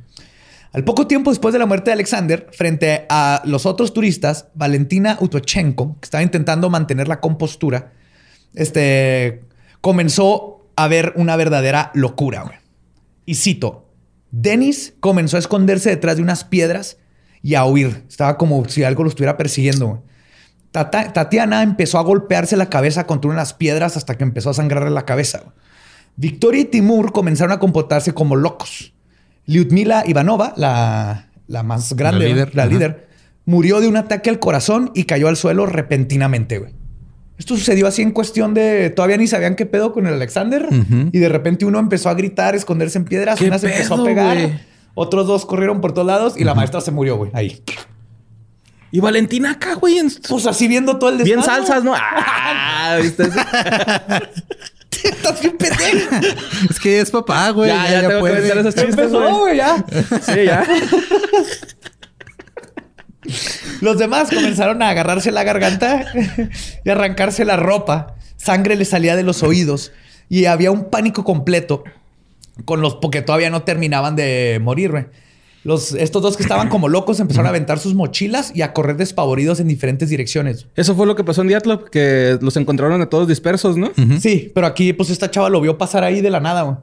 Al poco tiempo después de la muerte de Alexander, frente a los otros turistas, Valentina Utochenko, que estaba intentando mantener la compostura, este, comenzó a ver una verdadera locura. Y cito, Dennis comenzó a esconderse detrás de unas piedras y a huir. Estaba como si algo lo estuviera persiguiendo. Tatiana empezó a golpearse la cabeza contra unas piedras hasta que empezó a sangrarle la cabeza. Victoria y Timur comenzaron a comportarse como locos. Lyudmila Ivanova, la, la más grande, La líder, la murió de un ataque al corazón y cayó al suelo repentinamente. güey. Esto sucedió así en cuestión de... Todavía ni sabían qué pedo con el Alexander. Y de repente uno empezó a gritar, esconderse en piedras. ¿Qué Una se empezó a pegar. Otros dos corrieron por todos lados y la maestra se murió, güey. Ahí. Y Valentina acá, güey. en- Pues así viendo todo el Bien desmadre. salsas, ¿no? Ah, ¿viste? Estás bien pendejo. es que es papá, güey. Ya, ya, tengo que puede. aventar esos Ya chistes, empezó, güey. ya. Sí, ya. Los demás comenzaron a agarrarse la garganta y arrancarse la ropa. Sangre les salía de los oídos y había un pánico completo con los porque todavía no terminaban de morir, güey. Los, estos dos que estaban como locos empezaron a aventar sus mochilas y a correr despavoridos en diferentes direcciones. Eso fue lo que pasó en Diatlov, que los encontraron a todos dispersos, ¿no? Sí, pero aquí pues esta chava lo vio pasar ahí de la nada. güey.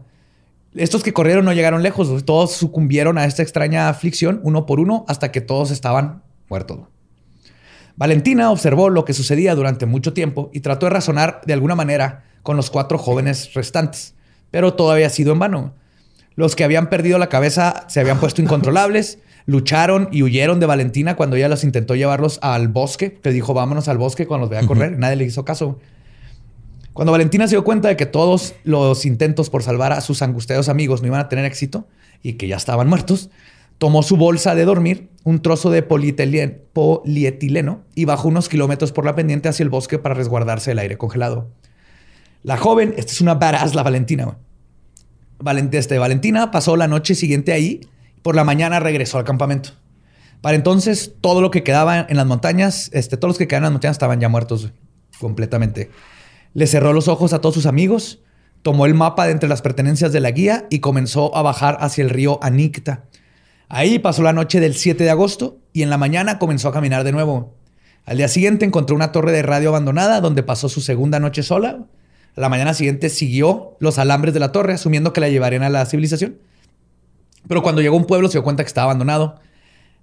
Estos que corrieron no llegaron lejos. güey. Todos sucumbieron a esta extraña aflicción uno por uno hasta que todos estaban muertos. güey. Valentina observó lo que sucedía durante mucho tiempo y trató de razonar de alguna manera con los cuatro jóvenes restantes, pero todo había sido en vano. Los que habían perdido la cabeza se habían puesto incontrolables, Lucharon y huyeron de Valentina cuando ella los intentó llevarlos al bosque. Le dijo, vámonos al bosque cuando los vea correr. Nadie le hizo caso. Cuando Valentina se dio cuenta de que todos los intentos por salvar a sus angustiados amigos no iban a tener éxito y que ya estaban muertos, tomó su bolsa de dormir, un trozo de polietileno y bajó unos kilómetros por la pendiente hacia el bosque para resguardarse del aire congelado. La joven, esta es una badass, la Valentina. Este, Valentina pasó la noche siguiente ahí por la mañana regresó al campamento. Para entonces, todo lo que quedaba en las montañas, este, todos los que quedaban en las montañas estaban ya muertos completamente. Le cerró los ojos a todos sus amigos, tomó el mapa de entre las pertenencias de la guía y comenzó a bajar hacia el río Anicta. Ahí pasó la noche del 7 de agosto y en la mañana comenzó a caminar de nuevo. Al día siguiente encontró una torre de radio abandonada donde pasó su segunda noche sola. La mañana siguiente siguió los alambres de la torre, asumiendo que la llevarían a la civilización. Pero cuando llegó a un pueblo se dio cuenta que estaba abandonado.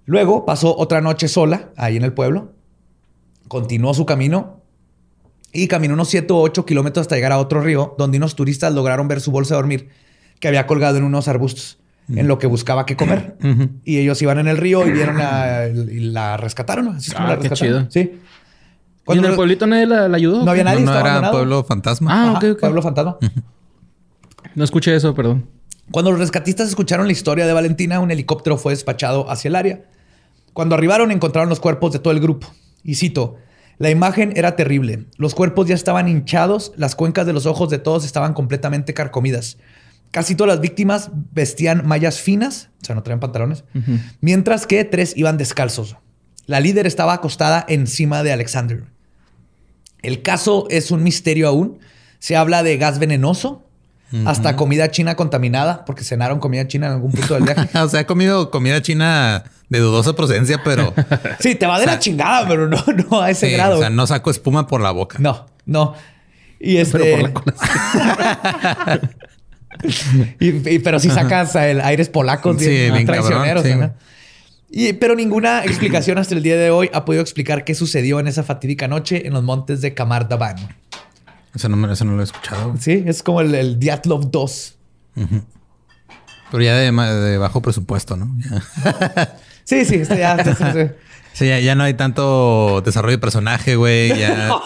Luego pasó otra noche sola ahí en el pueblo. Continuó su camino y caminó unos 7 o 8 kilómetros hasta llegar a otro río donde unos turistas lograron ver su bolsa de dormir que había colgado en unos arbustos en lo que buscaba qué comer. Y ellos iban en el río y vieron a, y la rescataron. Así ah, Qué chido. Sí. ¿Y en el pueblito nadie la, ayudó? No había nadie. No, era pueblo fantasma. Ah, ok, ok. Pueblo fantasma. No escuché eso, perdón. Cuando los rescatistas escucharon la historia de Valentina, un helicóptero fue despachado hacia el área. Cuando arribaron encontraron los cuerpos de todo el grupo. Y cito, la imagen era terrible. Los cuerpos ya estaban hinchados, las cuencas de los ojos de todos estaban completamente carcomidas. Casi todas las víctimas vestían mallas finas, o sea, no traían pantalones, mientras que tres iban descalzos. La líder estaba acostada encima de Alexander. El caso es un misterio aún. Se habla de gas venenoso, hasta comida china contaminada, porque cenaron comida china en algún punto del viaje. o sea, he comido comida china de dudosa procedencia, pero. sí, te va de la chingada, pero no, no a ese grado. O sea, no saco espuma por la boca. No, no. Y este. Pero por la cola. y, pero si sacas el aires polacos sí, bien, traicioneros. Y, pero ninguna explicación hasta el día de hoy ha podido explicar qué sucedió en esa fatídica noche en los montes de Daban. Eso no, no lo he escuchado. Sí, es como el, el Diatlov 2. Pero ya de, bajo presupuesto, ¿no? sí, sí, este ya, sí, ya, ya, no hay tanto desarrollo de personaje, güey. Ya...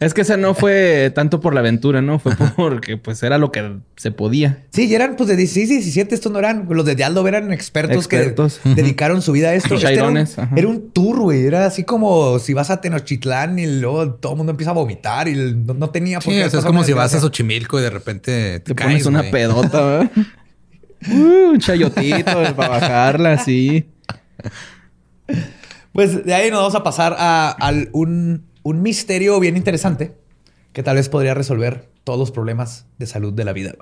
Es que esa no fue tanto por la aventura, ¿no? Fue porque pues era lo que se podía. Sí, y eran pues de 16 y 17. Estos no eran... Los de Dialdo eran expertos, que dedicaron su vida a esto. Este era, un, tour, güey. Era así como si vas a Tenochtitlán y luego todo el mundo empieza a vomitar y no, tenía por qué... es como si vas a Xochimilco y de repente te, pones una pedota, ¿verdad? Uh, un chayotito para bajarla, sí. Pues de ahí nos vamos a pasar a, un un misterio bien interesante que tal vez podría resolver todos los problemas de salud de la vida.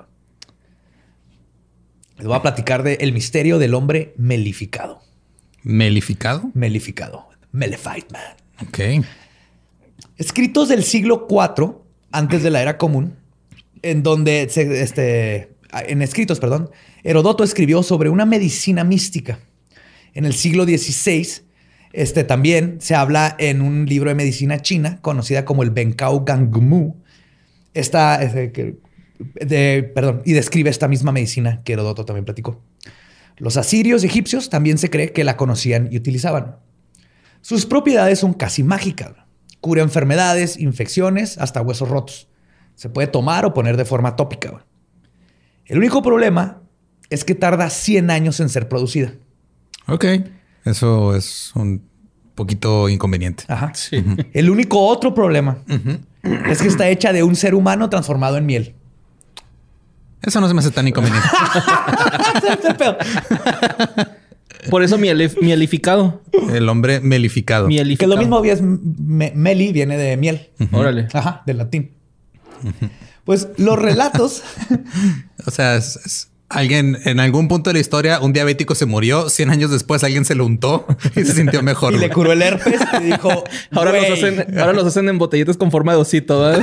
Les voy a platicar del el misterio del hombre melificado. ¿Melificado? Melificado. Melified man. Ok. Escritos del siglo IV, antes de la era común, en donde, este, en escritos, perdón, Herodoto escribió sobre una medicina mística. En el siglo XVI este también se habla en un libro de medicina china conocida como el Benkao Gangmu. Esta, este, de, perdón, y describe esta misma medicina que Herodoto también platicó. Los asirios egipcios también se cree que la conocían y utilizaban. Sus propiedades son casi mágicas. Cura enfermedades, infecciones, hasta huesos rotos. Se puede tomar o poner de forma tópica. El único problema es que tarda 100 años en ser producida. Ok. Eso es un poquito inconveniente. Ajá. Sí. El único otro problema es que está hecha de un ser humano transformado en miel. Eso no se me hace tan inconveniente. Por eso mielificado. El hombre melificado. Que lo mismo es meli viene de miel. Órale. Ajá, del latín. Pues los relatos. o sea, es Alguien en algún punto de la historia, un diabético se murió. 100 años después, alguien se lo untó y se sintió mejor. y le curó el herpes y dijo: Ahora los, hacen, ahora los hacen en botellitas con forma de osito.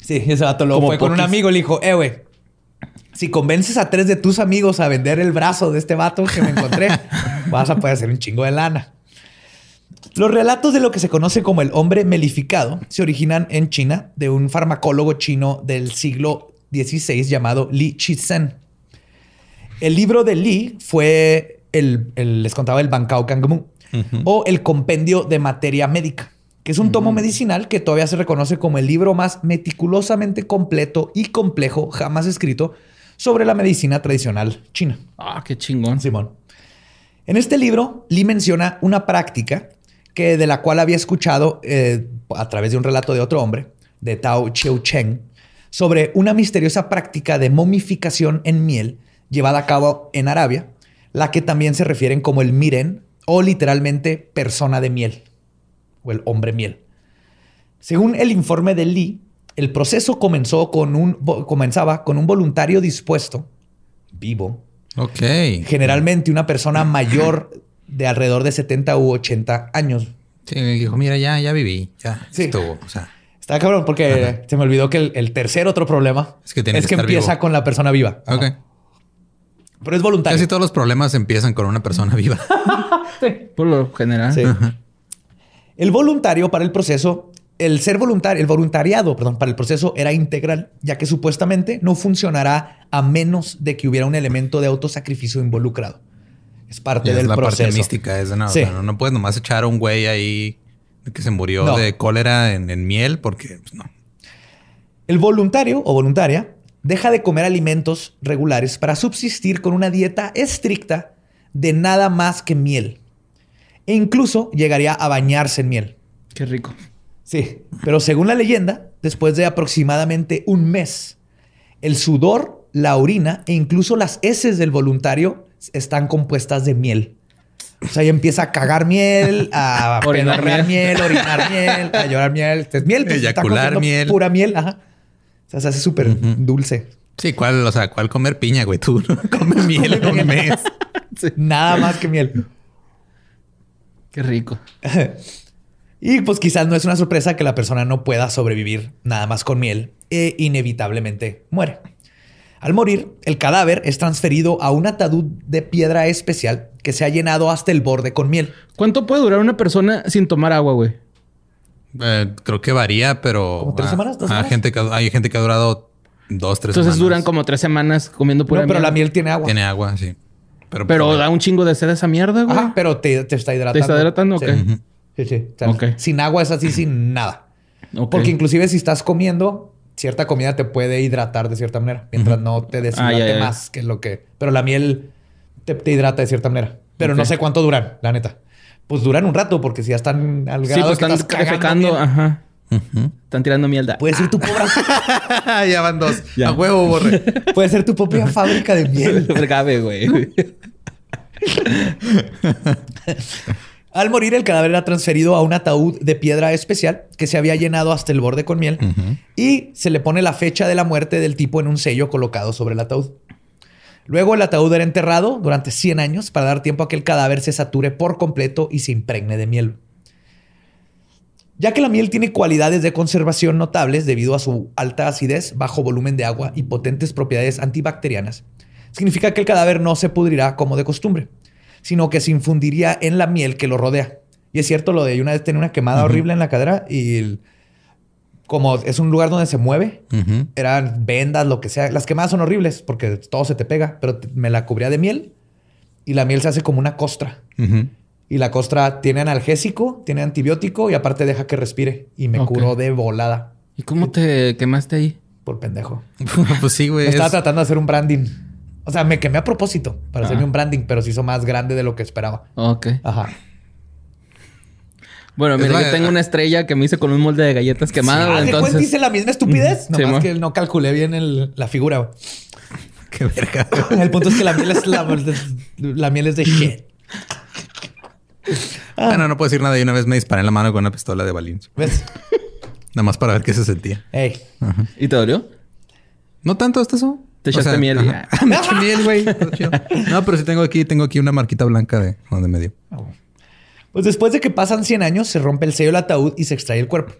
sí, ese vato lo fue con un amigo. Le dijo: Eh, güey, si convences a tres de tus amigos a vender el brazo de este vato que me encontré, vas a poder hacer un chingo de lana. Los relatos de lo que se conoce como el hombre melificado se originan en China de un farmacólogo chino del siglo XVI llamado Li Chisen. El libro de Li fue el, el- les contaba el Bancao Kangamu o el Compendio de Materia Médica, que es un tomo medicinal que todavía se reconoce como el libro más meticulosamente completo y complejo jamás escrito sobre la medicina tradicional china. Ah, qué chingón. Simón. En este libro, Lee menciona una práctica que de la cual había escuchado eh, a través de un relato de otro hombre, de Tao Chiu Cheng, sobre una misteriosa práctica de momificación en miel llevada a cabo en Arabia, la que también se refieren como el miren o literalmente persona de miel o el hombre miel. Según el informe de Lee, el proceso comenzó con un, comenzaba con un voluntario dispuesto, vivo, Ok. generalmente una persona mayor de alrededor de 70 u 80 años. Sí, dijo, mira, ya, ya viví. Ya Sí. estuvo. O sea, Está cabrón porque se me olvidó que el, el tercer otro problema Es que tiene que empieza vivo. con la persona viva. Ajá. ok. Pero es voluntario. Casi todos los problemas empiezan con una persona viva. Por lo general. Sí. El voluntario para el proceso, el ser voluntario, el voluntariado, perdón, para el proceso era integral, ya que supuestamente no funcionará a menos de que hubiera un elemento de autosacrificio involucrado. Es parte Ya del es la proceso. parte mística. Es de, no, o Sí. sea, no, no puedes nomás echar a un güey ahí que se murió No. de cólera en, en miel porque pues, no. El voluntario o voluntaria deja de comer alimentos regulares para subsistir con una dieta estricta de nada más que miel. E incluso llegaría a bañarse en miel. Qué rico. Sí, pero según la leyenda, después de aproximadamente un mes, el sudor, la orina e incluso las heces del voluntario están compuestas de miel. O sea, ya empieza a cagar miel, a Orinar miel. miel, orinar miel, a llorar miel. Es miel, pues, Eyacular miel. Pura miel, ajá. O sea, se hace súper dulce. Sí, ¿cuál, o sea, cuál comer piña, güey? Tú no comes miel en un mes. Nada más que miel. Qué rico. Y pues quizás no es una sorpresa que la persona no pueda sobrevivir nada más con miel e inevitablemente muere. Al morir, el cadáver es transferido a un ataúd de piedra especial que se ha llenado hasta el borde con miel. ¿Cuánto puede durar una persona sin tomar agua, güey? Eh, creo que varía, pero... ¿Como tres ah, semanas? ¿Dos semanas? gente que, hay gente que ha durado dos, tres Entonces semanas. duran como tres semanas comiendo pura No, pero miel. la miel tiene agua. Tiene agua, sí. Pero, Pero pues, da un chingo de sed esa mierda, güey. Ajá, pero te, te está hidratando. ¿Te está hidratando? Sí. Ok. Sí, sí. O sea, Ok. Sin agua es así, sin nada. Porque inclusive si estás comiendo, cierta comida te puede hidratar de cierta manera, mientras no te deshidrate Ah, ya, ya. más que lo que... Pero la miel te, te hidrata de cierta manera. Pero no sé cuánto duran, la neta. Pues duran un rato, porque si ya están al Sí, grado pues que están estás cagando Ajá. Están tirando mierda. Puede ser tu pobre, ya van dos. Ya. A huevo, borre. puede ser tu propia fábrica de miel. Grave, güey. Al morir, el cadáver era transferido a un ataúd de piedra especial que se había llenado hasta el borde con miel y se le pone la fecha de la muerte del tipo en un sello colocado sobre el ataúd. Luego el ataúd era enterrado durante 100 años para dar tiempo a que el cadáver se sature por completo y se impregne de miel. Ya que la miel tiene cualidades de conservación notables debido a su alta acidez, bajo volumen de agua y potentes propiedades antibacterianas, significa que el cadáver no se pudrirá como de costumbre, sino que se infundiría en la miel que lo rodea. Y es cierto lo de una vez tenía una quemada horrible en la cadera y el- como es un lugar donde se mueve, eran vendas, lo que sea. Las quemadas son horribles porque todo se te pega, pero te- me la cubría de miel y la miel se hace como una costra. Y la costra tiene analgésico, tiene antibiótico y aparte deja que respire. Y me curó de volada ¿Y cómo te quemaste ahí? por pendejo. pues sí, güey. Me estaba es- tratando de hacer un branding. O sea, me quemé a propósito para hacerme Ah. un branding, pero se hizo más grande de lo que esperaba. Ok. Ajá. Bueno, mira, la- yo tengo una estrella que me hice con un molde de galletas quemadas. Ah, ¿de cuál entonces... dice la misma estupidez? Sí, Nomás que no calculé bien el- la figura. güey. Qué verga. El punto es que la miel es la, la miel es de shit. Bueno, no puedo decir nada. Y una vez me disparé en la mano con una pistola de balines. ¿Ves? Nada más para ver qué se sentía. Ey. ¿Y te dolió? No tanto hasta eso. Te echaste miel y- ajá. me eché miel, güey. No, pero sí tengo aquí, tengo aquí una marquita blanca de donde me dio. Pues después de que pasan 100 años, se rompe el sello del ataúd y se extrae el cuerpo.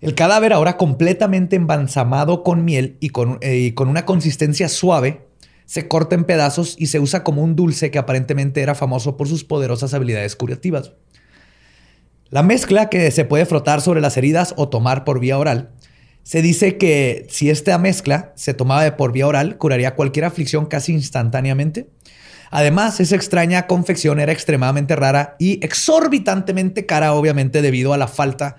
El cadáver, ahora completamente embalsamado con miel y con, eh, y con una consistencia suave, se corta en pedazos y se usa como un dulce que aparentemente era famoso por sus poderosas habilidades curativas. La mezcla que se puede frotar sobre las heridas o tomar por vía oral Se dice que si esta mezcla se tomaba de por vía oral, curaría cualquier aflicción casi instantáneamente. Además, esa extraña confección era extremadamente rara y exorbitantemente cara, obviamente, debido a la falta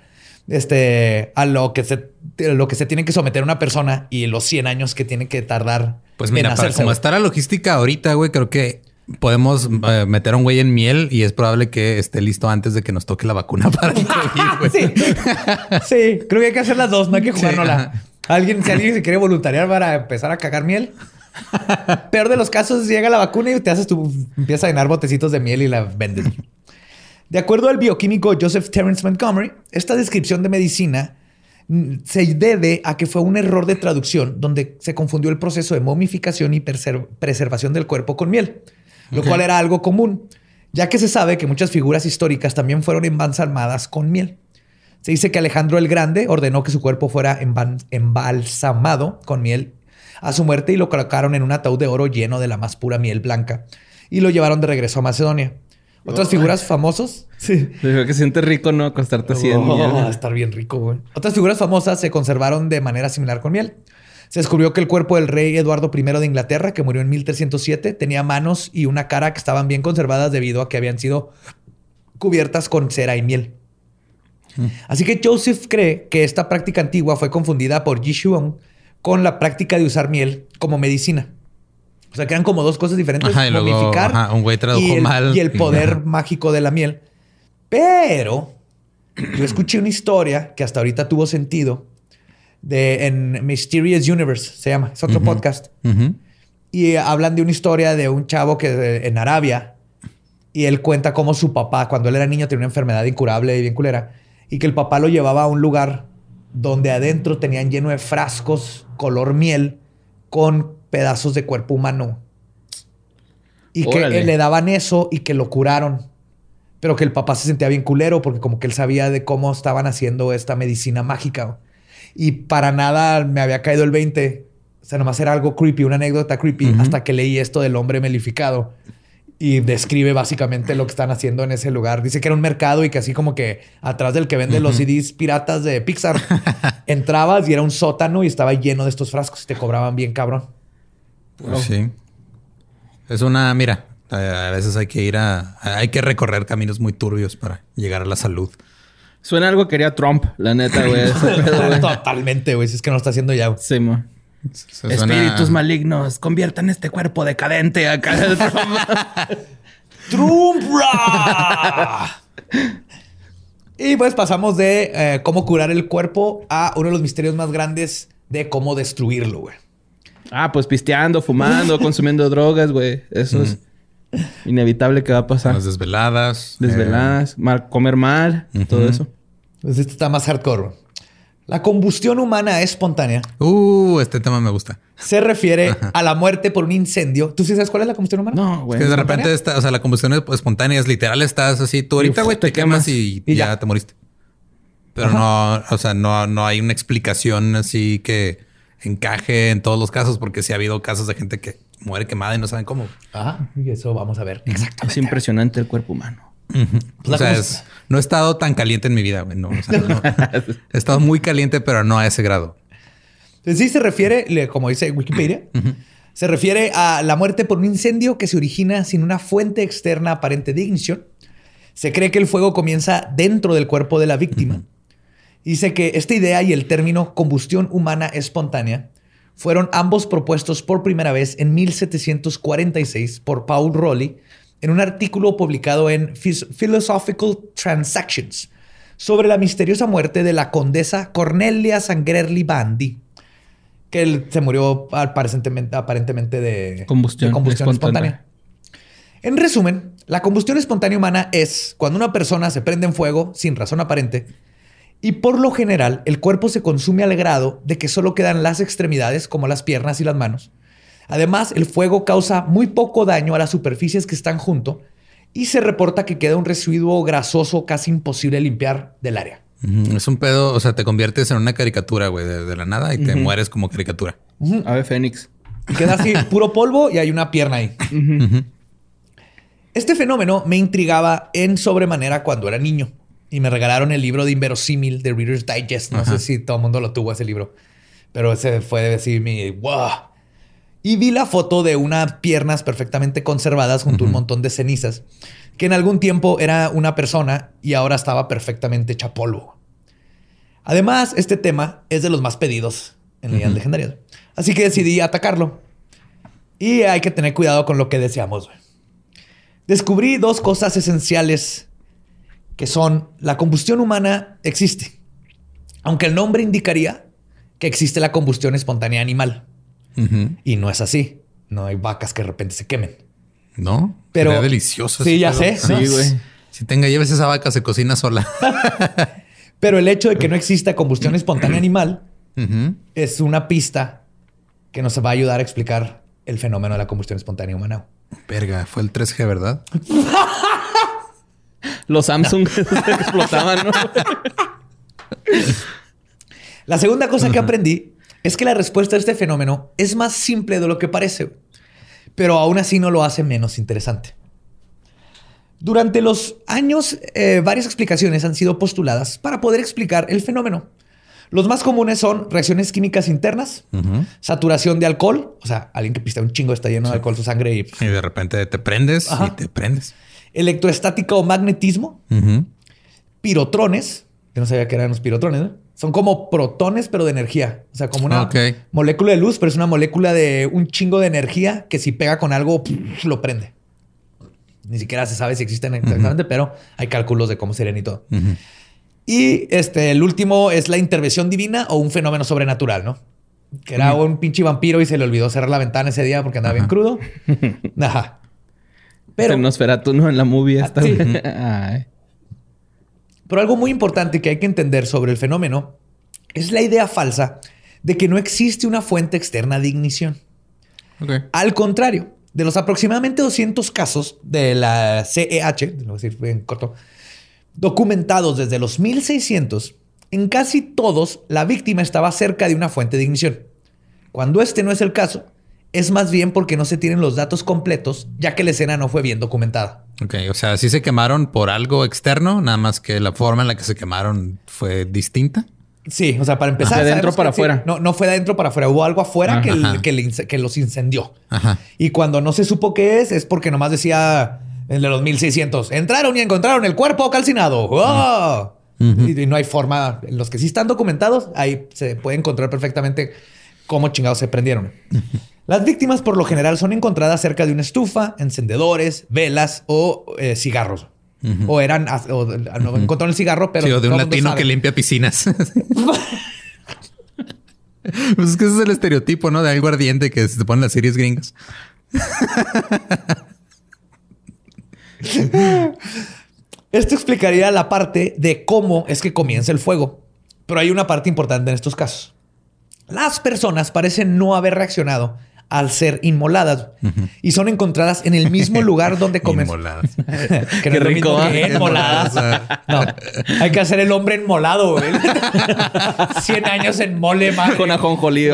este, a lo que se, lo que se tiene que someter una persona y los 100 años que tiene que tardar. Pues mira, para como está la logística ahorita, güey, creo que podemos eh, meter a un güey en miel y es probable que esté listo antes de que nos toque la vacuna para el COVID, sí. sí, creo que hay que hacer las dos, no hay que jugárnosla. alguien, si alguien se quiere voluntariar para empezar a cagar miel, peor de los casos, llega la vacuna y te haces tu, empiezas a llenar botecitos de miel y la vendes. De acuerdo al bioquímico Joseph Terence Montgomery, esta descripción de medicina mm, se debe a que fue un error de traducción donde se confundió el proceso de momificación y preservación del cuerpo con miel lo cual era algo común, ya que se sabe que muchas figuras históricas también fueron embalsamadas con miel. Se dice que Alejandro el Grande ordenó que su cuerpo fuera embalsamado con miel a su muerte y lo colocaron en un ataúd de oro lleno de la más pura miel blanca y lo llevaron de regreso a Macedonia. Otras figuras famosas. Sí. Creo que siente rico, ¿no? Acostarte así en miel. estar bien rico, güey. Otras figuras famosas se conservaron de manera similar con miel. Se descubrió que el cuerpo del rey Eduardo I de Inglaterra, que murió en 1307, tenía manos y una cara que estaban bien conservadas debido a que habían sido cubiertas con cera y miel. Mm. Así que Joseph cree que esta práctica antigua fue confundida por Ji con la práctica de usar miel como medicina. O sea, que eran como dos cosas diferentes. Ajá, y momificar un güey tradujo el, mal. Y el poder mágico de la miel. Pero yo escuché una historia que hasta ahorita tuvo sentido de, en Mysterious Universe, se llama, es otro podcast. Y hablan de una historia de un chavo que en Arabia, y él cuenta cómo su papá, cuando él era niño, tenía una enfermedad incurable y bien culera, y que el papá lo llevaba a un lugar donde adentro tenían lleno de frascos color miel con pedazos de cuerpo humano. Y que le daban eso y que lo curaron. Pero que el papá se sentía bien culero porque como que él sabía de cómo estaban haciendo esta medicina mágica. Y para nada me había caído el 20. O sea, nomás era algo creepy, una anécdota creepy, hasta que leí esto del hombre melificado. Y describe básicamente lo que están haciendo en ese lugar. Dice que era un mercado y que así como que atrás del que vende los CDs piratas de Pixar, entrabas y era un sótano y estaba lleno de estos frascos y te cobraban bien cabrón. Pues sí. Es una, mira, a veces hay que ir a, hay que recorrer caminos muy turbios para llegar a la salud. Suena algo que quería Trump, la neta, güey. Totalmente, güey. Si es que no lo está haciendo ya. Sí, mo. Espíritus malignos, conviertan este cuerpo decadente acá. ¡Trump! y pues pasamos de eh, cómo curar el cuerpo a uno de los misterios más grandes de cómo destruirlo, güey. Ah, pues pisteando, fumando, consumiendo drogas, güey. Eso es inevitable que va a pasar. Las desveladas. Desveladas, eh, mal, comer mal, todo eso. Pues esto está más hardcore. La combustión humana espontánea. Uh, este tema me gusta. Se refiere a la muerte por un incendio. ¿Tú sí sabes cuál es la combustión humana? No, güey. que de repente está, o sea, la combustión espontánea es literal, estás así, tú ahorita, güey, te, quemas, y, ya. te moriste. Pero no, o sea, no, no hay una explicación así que encaje en todos los casos, porque sí ha habido casos de gente que muere quemada y no saben cómo. Ajá, y eso vamos a ver. Exactamente. Es impresionante el cuerpo hummo o sea, no he estado tan caliente en mi vida. No, he estado muy caliente, pero no a ese grado. Sí se refiere, como dice Wikipedia, se refiere a la muerte por un incendio que se origina sin una fuente externa aparente de ignición. Se cree que el fuego comienza dentro del cuerpo de la víctima. Dice que esta idea y el término combustión humana espontánea fueron ambos propuestos por primera vez en 1746 por Paul Rowley en un artículo publicado en Philosophical Transactions sobre la misteriosa muerte de la condesa Cornelia Sangrerli Bandi, que se murió aparentemente, de combustión, espontánea. En resumen, la combustión espontánea humana es cuando una persona se prende en fuego sin razón aparente y por lo general, el cuerpo se consume al grado de que solo quedan las extremidades, como las piernas y las manos. Además, el fuego causa muy poco daño a las superficies que están junto y se reporta que queda un residuo grasoso casi imposible de limpiar del área. Es un pedo, o sea, te conviertes en una caricatura, güey, de, la nada y te mueres como caricatura. Ave Fénix. Queda así, puro polvo y hay una pierna ahí. Este fenómeno me intrigaba en sobremanera cuando era niño. Y me regalaron el libro de Inverosímil de Reader's Digest. No sé si todo el mundo lo tuvo ese libro, pero ese fue decir mi wow. Y vi la foto de unas piernas perfectamente conservadas junto a un montón de cenizas, que en algún tiempo era una persona y ahora estaba perfectamente hecha polvo. Además, este tema es de los más pedidos en leyendas legendarias. Así que decidí atacarlo. Y hay que tener cuidado con lo que deseamos. Descubrí dos cosas esenciales que son la combustión humana existe, aunque el nombre indicaría que existe la combustión espontánea animal. Y no es así. No hay vacas que de repente se quemen. No, pero delicioso. Sí, ya sé. Sí, güey. Si tenga lleves esa vaca, se cocina sola. pero el hecho de que no exista combustión espontánea animal es una pista que nos va a ayudar a explicar el fenómeno de la combustión espontánea humana. Verga, fue el 3G, ¿verdad? Los Samsung explotaban, ¿no? La segunda cosa que aprendí es que la respuesta a este fenómeno es más simple de lo que parece, pero aún así no lo hace menos interesante. Durante los años, eh, varias explicaciones han sido postuladas para poder explicar el fenómeno. Los más comunes son reacciones químicas internas, saturación de alcohol, o sea, alguien que pista un chingo está lleno de alcohol su sangre y... y de repente te prendes y te prendes. Electroestática o magnetismo, pirotrones, que no sabía que eran los pirotrones, son como protones, pero de energía. O sea, como una molécula de luz, pero es una molécula de un chingo de energía que si pega con algo, lo prende. Ni siquiera se sabe si existen exactamente, pero hay cálculos de cómo serían y todo. Y este, el último es la intervención divina o un fenómeno sobrenatural, ¿no? Que era un pinche vampiro y se le olvidó cerrar la ventana ese día porque andaba bien crudo. Ajá. Pero. Nosferatu, ¿no? En la movie esta. Pero algo muy importante que hay que entender sobre el fenómeno es la idea falsa de que no existe una fuente externa de ignición. Al contrario, de los aproximadamente 200 casos de la CEH, lo voy a decir en corto, documentados desde los 1600, en casi todos la víctima estaba cerca de una fuente de ignición. Cuando este no es el caso, es más bien porque no se tienen los datos completos, ya que la escena no fue bien documentada. Ok, o sea, sí se quemaron por algo externo, nada más que la forma en la que se quemaron fue distinta. Sí, o sea, para empezar. De adentro para afuera. no, no fue de adentro para afuera. Hubo algo afuera que, que, los incendió. Ajá. Y cuando no se supo qué es, es porque nomás decía el de los 1600. Entraron y encontraron el cuerpo calcinado. ¡Oh! y, no hay forma. Los que sí están documentados, ahí se puede encontrar perfectamente cómo chingados se prendieron. Las víctimas por lo general son encontradas cerca de una estufa, encendedores, velas o eh, cigarros. O eran, o, no encontraron el cigarro, pero. Sí, o de un latino que limpia piscinas. pues es que ese es el estereotipo, ¿no? De algo ardiente que se pone en las series gringas. Esto explicaría la parte de cómo es que comienza el fuego. Pero hay una parte importante en estos casos. Las personas parecen no haber reaccionado al ser inmoladas y son encontradas en el mismo lugar donde comenzó. Inmoladas. que Qué rico, inmoladas. no, hay que hacer el hombre enmolado, güey. 100 años en mole madre. Con ajonjolí.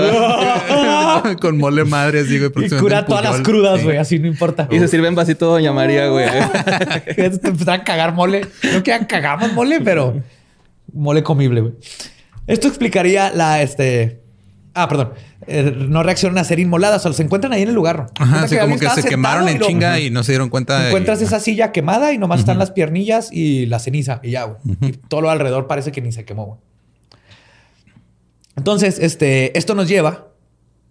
Con mole madre, digo. Y cura todas las crudas, güey. Así no importa. Y se sirve en vasito Doña María, güey. Te empezaron a cagar mole. No que cagamos mole, pero mole comible, güey. Esto explicaría la, este... Ah, perdón. Eh, no reaccionan a ser inmoladas, o se encuentran ahí en el lugar. Ajá, así como que se quemaron en chinga y no se dieron cuenta. Encuentras esa silla quemada y nomás están las piernillas y la ceniza y ya, güey. Y todo lo alrededor parece que ni se quemó, güey. Entonces, este, esto nos lleva.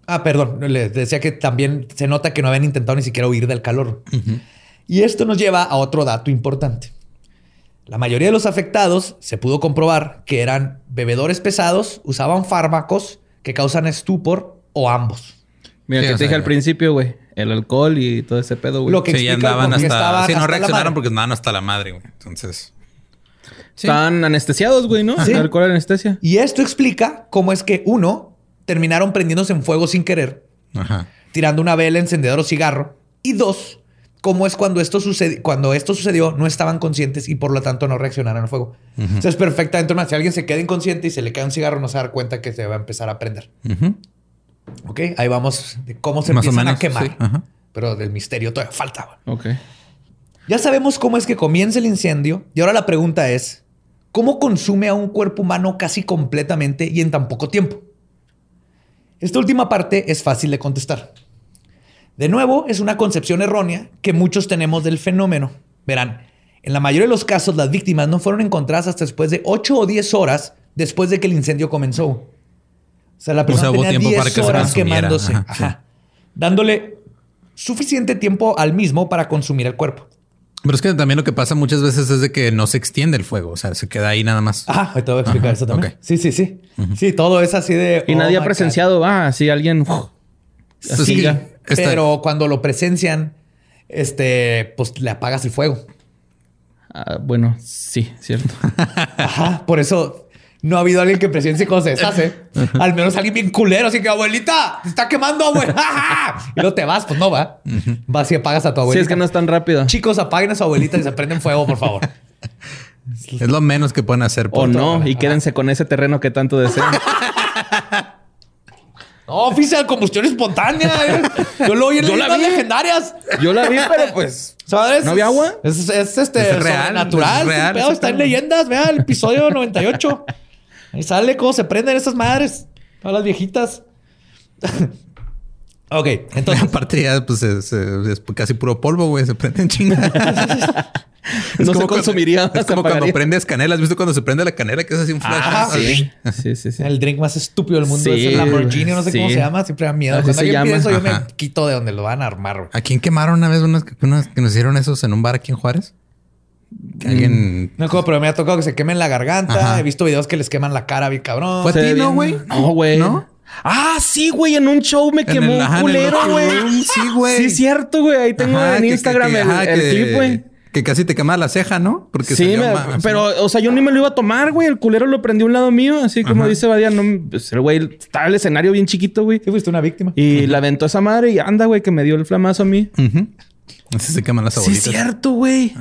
Ah, perdón, les decía que también se nota que no habían intentado ni siquiera huir del calor. Y esto nos lleva a otro dato importante. La mayoría de los afectados se pudo comprobar que eran bebedores pesados, usaban fármacos que causan estupor o ambos. Mira, que te dije al principio, güey. El alcohol y todo ese pedo, güey. Lo que sí, andaban hasta... Sí, no reaccionaron porque andaban hasta la madre, güey. Entonces... Estaban anestesiados, güey, ¿no? Sí. El alcohol anestesia. Y esto explica cómo es que, uno, terminaron prendiéndose en fuego sin querer. Ajá. Tirando una vela, encendedor o cigarro. Y dos, cómo es cuando esto, sucedió, cuando esto sucedió, no estaban conscientes y por lo tanto no reaccionaron al fuego. Entonces es perfectamente Si alguien se queda inconsciente y se le cae un cigarro, no se va a dar cuenta que se va a empezar a prender. Ok, ahí vamos de cómo se empiezan a quemar. Pero del misterio todavía falta. Ok. Ya sabemos cómo es que comienza el incendio y ahora la pregunta es, ¿cómo consume a un cuerpo humano casi completamente y en tan poco tiempo? Esta última parte es fácil de contestar. De nuevo, es una concepción errónea que muchos tenemos del fenómeno. Verán, en la mayoría de los casos las víctimas no fueron encontradas hasta después de 8 o 10 horas después de que el incendio comenzó. O sea, la persona tenía 10 horas quemándose, dándole suficiente tiempo al mismo para consumir el cuerpo. Pero es que también lo que pasa muchas veces es de que no se extiende el fuego, o sea, se queda ahí nada más. Ajá, te voy a explicar eso también. Sí, sí, sí. Sí, todo es así de... Y nadie oh ha presenciado, va, así alguien... así, pero cuando lo presencian, este, pues le apagas el fuego. Ah, bueno, sí, cierto. Ajá, por eso no ha habido alguien que presencie cómo se deshace. Al menos alguien bien culero, así que abuelita, se está quemando, abuela. y no te vas, pues no va. Vas y apagas a tu abuelita. Sí, es que no es tan rápido. Chicos, apaguen a su abuelita y se prenden fuego, por favor. Es lo menos que pueden hacer. Por o no, y quédense con ese terreno que tanto desean. No, oficial, combustión espontánea. ¿eh? Yo lo oí en las legendarias. Yo la vi, pero pues. ¿Sabes? ¿No había agua? Es, este es real, natural. está en leyendas. Vea el episodio 98. Ahí sale cómo se prenden esas madres. Todas las viejitas. Ok, entonces. Aparte ya, pues es, casi puro polvo, güey. Se prenden chingadas. no se consumiría. es como cuando prendes canela. ¿Has visto cuando se prende la canela que es así un flash? Ah, sí. sí. sí, El drink más estúpido del mundo es el Lamborghini. No sé cómo se llama. Siempre da miedo. Cuando alguien pide eso, yo me quito de donde lo van a armar. ¿A quién quemaron una vez unas, que nos hicieron esos en un bar aquí en Juárez? Que alguien... No, como, pero me ha tocado que se quemen la garganta. He visto videos que les queman la cara bien cabrón. ¿Fue a ti, no, güey? No, güey. ¿No? Ah, sí, güey, en un show me quemó un culero, güey. Sí, güey. Sí, cierto, güey. Ahí tengo en Instagram el, clip, güey. Que casi te quema la ceja, ¿no? Porque sí, pero, o sea, yo ni me lo iba a tomar, güey. El culero lo prendió a un lado mío, así como dice Badia. No, pues, el güey estaba el escenario bien chiquito, güey. Sí, fuiste una víctima. Y la aventó esa madre y anda, güey, que me dio el flamazo a mí. Así se queman las abuelitas. Sí, cierto, güey.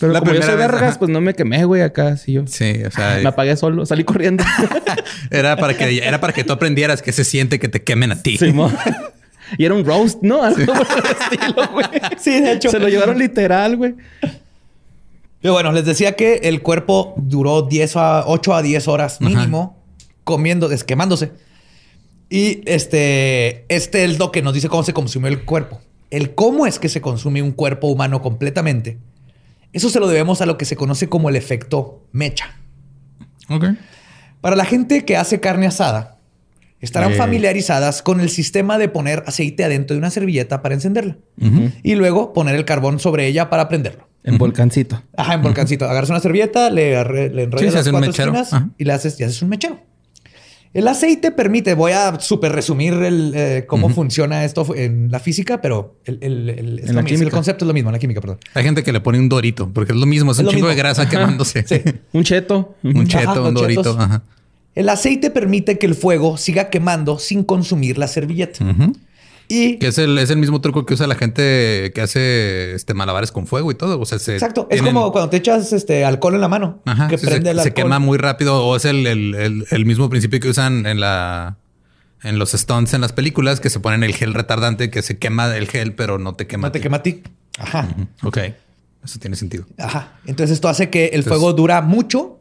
Pero la como yo soy vergas, pues no me quemé, güey, acá. Sí, yo. Sí, o sea... Me apagué solo. Salí corriendo. era, para que, era para que tú aprendieras que se siente que te quemen a ti. Sí, y era un roast, ¿no? Algo por el estilo, güey. Sí, de hecho. Se lo llevaron literal, güey. Pero bueno, les decía que el cuerpo duró 10 a 8 a 10 horas mínimo comiendo, desquemándose. Y este, este es lo que nos dice cómo se consumió el cuerpo. El cómo es que se consume un cuerpo humano completamente. Eso se lo debemos a lo que se conoce como el efecto mecha. Ok. Para la gente que hace carne asada, estarán eh. familiarizadas con el sistema de poner aceite adentro de una servilleta para encenderla y luego poner el carbón sobre ella para prenderlo. En volcancito. Ajá, en volcancito. Agarras una servilleta, le, le enrollas las cuatro esquinas y le haces, y haces un mechero. El aceite permite, voy a súper resumir el, eh, cómo funciona esto en la física, pero el, el, concepto es lo mismo en la química, perdón. Hay gente que le pone un dorito, porque es lo mismo, es, un chingo de grasa quemándose. un cheto. Un cheto, un dorito. El aceite permite que el fuego siga quemando sin consumir la servilleta. Y que es el, es el mismo truco que usa la gente que hace este malabares con fuego y todo. O sea, Exacto. Es como cuando te echas este alcohol en la mano. que prende se, se quema muy rápido. O es el, el, mismo principio que usan en la en los stunts en las películas que se ponen el gel retardante que se quema el gel, pero no te quema. No te quema a ti. Ajá. Ok. Eso tiene sentido. Ajá. Entonces esto hace que el fuego dura mucho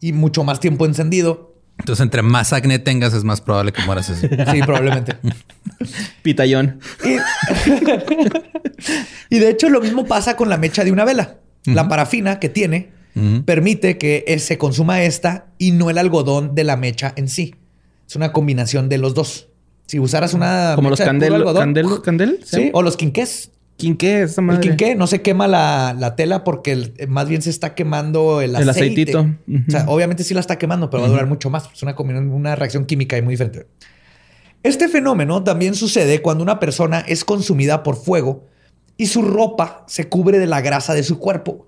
y mucho más tiempo encendido entonces, entre más acné tengas, es más probable que mueras así. Sí, probablemente. Pitayón. Y, de hecho, lo mismo pasa con la mecha de una vela. La parafina que tiene permite que se consuma esta y no el algodón de la mecha en sí. Es una combinación de los dos. Si usaras una. Como los candel, candel, ¿sí? O los quinqués. ¿Quinqué? Esa madre. El quinqué no se quema la, tela porque más bien se está quemando el aceite. El aceitito. O sea, obviamente sí la está quemando, pero va a durar mucho más. Es una, una reacción química y muy diferente. Este fenómeno también sucede cuando una persona es consumida por fuego y su ropa se cubre de la grasa de su cuerpo.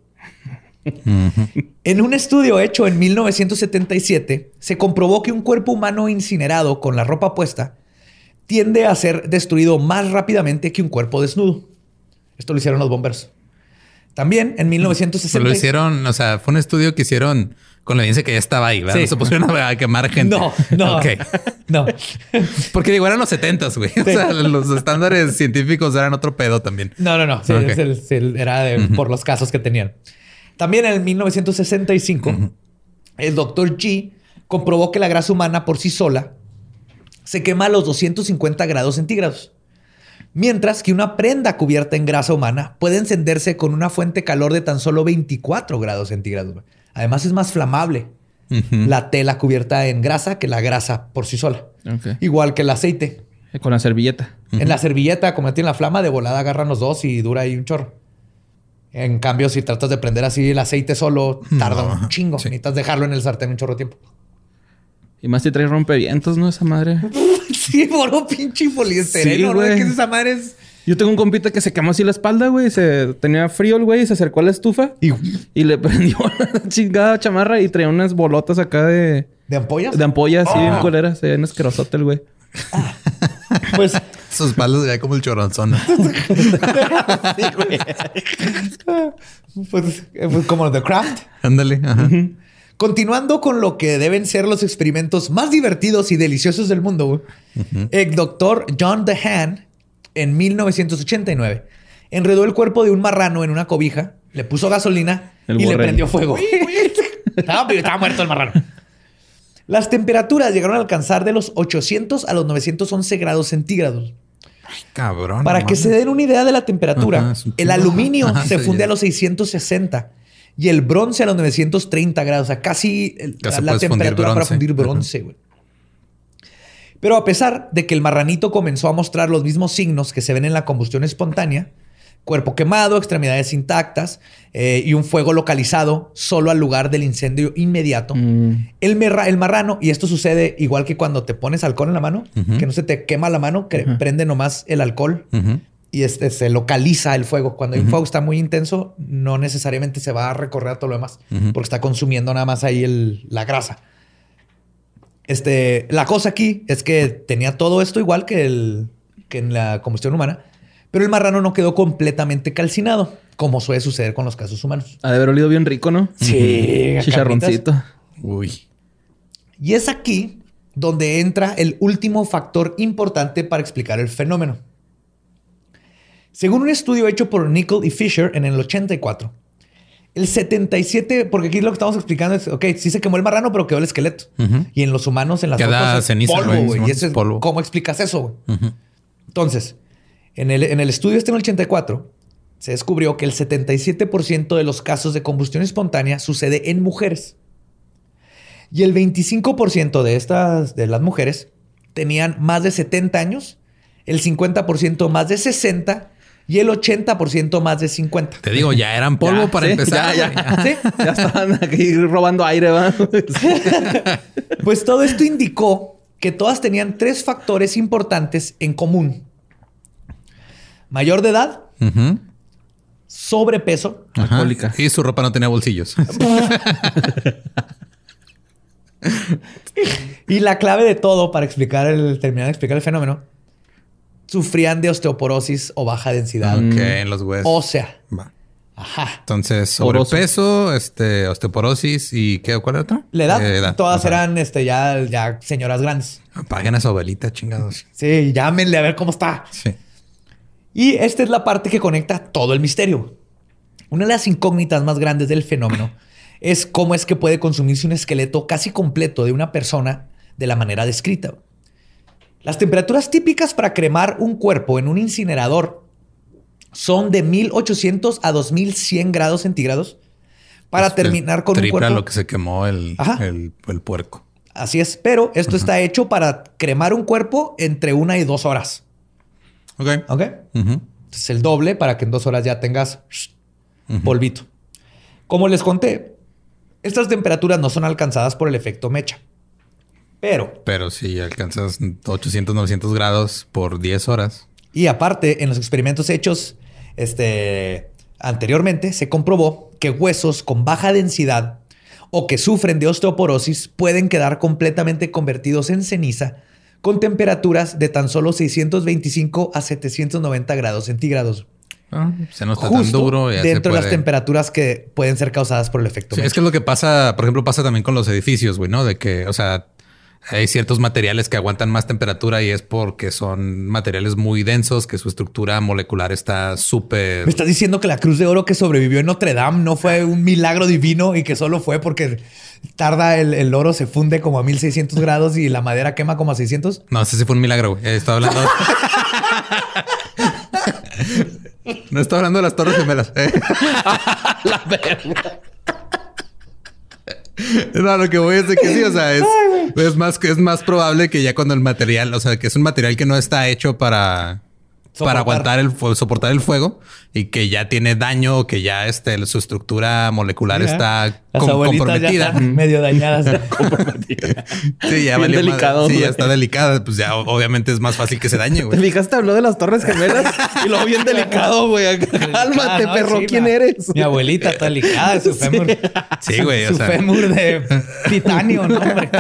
En un estudio hecho en 1977, se comprobó que un cuerpo humano incinerado con la ropa puesta tiende a ser destruido más rápidamente que un cuerpo desnudo. Esto lo hicieron los bomberos. También en 1960. lo hicieron, o sea, fue un estudio que hicieron con la evidencia que ya estaba ahí, ¿verdad? No se pusieron a quemar gente. No, no. Ok. No. Porque digo, eran los 70 güey. O sea, los estándares científicos eran otro pedo también. No, no, no. Sí, era por los casos que tenían. También en el 1965, el doctor G comprobó que la grasa humana por sí sola se quema a los 250 grados centígrados. Mientras que una prenda cubierta en grasa humana puede encenderse con una fuente de calor de tan solo 24 grados centígrados. Además es más flamable la tela cubierta en grasa que la grasa por sí sola. Igual que el aceite. Con la servilleta. En la servilleta, como tiene la flama, de volada agarran los dos y dura ahí un chorro. En cambio, si tratas de prender así el aceite solo, tarda un chingo. Necesitas dejarlo en el sartén un chorro de tiempo. Y más si trae rompevientos, ¿no? Esa madre. sí, por pinche poliestireno, sí, güey. ¿Qué es esa madre? Yo tengo un compita que se quemó así la espalda, güey. Se tenía frío el güey y se acercó a la estufa y, y le prendió la chingada chamarra y traía unas bolotas acá de. ¿De ampollas? De ampollas, sí, bien ah. culeras. Se veía asquerosote el güey. pues. Sus palos ya como el choronzón. sí, güey. pues, pues, como The Craft. Ándale. Continuando con lo que deben ser los experimentos más divertidos y deliciosos del mundo, el doctor John DeHaan, en 1989, enredó el cuerpo de un marrano en una cobija, le puso gasolina y le prendió fuego. estaba, estaba muerto el marrano. Las temperaturas llegaron a alcanzar de los 800 a los 911 grados centígrados. Ay, cabrón. Para que se den una idea de la temperatura, el aluminio se funde a los 660 y el bronce a los 930 grados. O sea, casi la, temperatura para fundir bronce, Pero a pesar de que el marranito comenzó a mostrar los mismos signos que se ven en la combustión espontánea, cuerpo quemado, extremidades intactas eh, y un fuego localizado solo al lugar del incendio inmediato. Mm. El, el, marrano, y esto sucede igual que cuando te pones alcohol en la mano, que no se te quema la mano, que prende nomás el alcohol y este, se localiza el fuego. Cuando hay un fuego está muy intenso, no necesariamente se va a recorrer a todo lo demás, porque está consumiendo nada más ahí la grasa. Este, la cosa aquí es que tenía todo esto igual que, el, que en la combustión humana pero el marrano no quedó completamente calcinado, como suele suceder con los casos humanos. Ha de haber olido bien rico, ¿no? Sí. Chicharroncito. Uy. Y es aquí donde entra el último factor importante para explicar el fenómeno. Según un estudio hecho por Nickel y Fisher en el 84, el 77, porque aquí lo que estamos explicando es, ok, sí se quemó el marrano, pero quedó el esqueleto. Y en los humanos, en las Queda ceniza, polvo, güey. Y eso es, ¿cómo explicas eso, güey? Entonces, en el, estudio este en el 84, se descubrió que el 77% de los casos de combustión espontánea sucede en mujeres. Y el 25% de estas, de las mujeres, tenían más de 70 años, el 50% más de 60 y el 80% más de 50. Te digo, ya eran polvo para empezar. Ya, ya. ya estaban aquí robando aire. pues todo esto indicó que todas tenían tres factores importantes en común mayor de edad, sobrepeso, alcohólica. Y su ropa no tenía bolsillos. y la clave de todo para explicar el, terminar de explicar el fenómeno, sufrían de osteoporosis o baja densidad. Ok, en los huesos. Ósea. Va. Ajá. Entonces, sobrepeso, este, osteoporosis y ¿qué? ¿Cuál era otra? La edad. Eh, Todas eran este, ya, ya señoras grandes. Apaguen a su abuelita, chingados. Sí, llámenle a ver cómo está. Sí. Y esta es la parte que conecta todo el misterio. Una de las incógnitas más grandes del fenómeno es cómo es que puede consumirse un esqueleto casi completo de una persona de la manera descrita. Las temperaturas típicas para cremar un cuerpo en un incinerador son de 1800 a 2100 grados centígrados para terminar con un cuerpo. lo que se quemó el, el, puerco. Así es, pero esto está hecho para cremar un cuerpo entre una y dos horas. Ok. Ok. Es el doble para que en dos horas ya tengas polvito. Como les conté, estas temperaturas no son alcanzadas por el efecto mecha. Pero. Pero si alcanzas 800, 900 grados por 10 horas. Y aparte, en los experimentos hechos este, anteriormente, se comprobó que huesos con baja densidad o que sufren de osteoporosis pueden quedar completamente convertidos en ceniza con temperaturas de tan solo 625 a 790 grados centígrados. Ah, se no está tan duro. dentro de las temperaturas que pueden ser causadas por el efecto. es que es lo que pasa, por ejemplo, pasa también con los edificios, güey, ¿no? De que, o sea, hay ciertos materiales que aguantan más temperatura y es porque son materiales muy densos, que su estructura molecular está súper... Me estás diciendo que la cruz de oro que sobrevivió en Notre Dame no fue un milagro divino y que solo fue porque tarda el, oro, se funde como a 1600 grados y la madera quema como a 600. No, ese sí fue un milagro. Estaba hablando... no estaba hablando de las torres gemelas. la verga. No, lo que voy es de que sí, o sea, es, es, más, es más probable que ya cuando el material, o sea, que es un material que no está hecho para para aguantar el soportar el fuego y que ya tiene daño o que ya este, su estructura molecular está comprometida. medio dañadas. sí, ya bien delicado. Sí, ya está delicada. Pues ya obviamente es más fácil que se dañe, güey. Te fijaste, habló de las Torres Gemelas y lo bien delicado, güey. Cálmate, perro. ¿Quién eres? Mi abuelita está delicada, su fémur. Sí, güey. Su fémur de titanio, ¿no, hombre?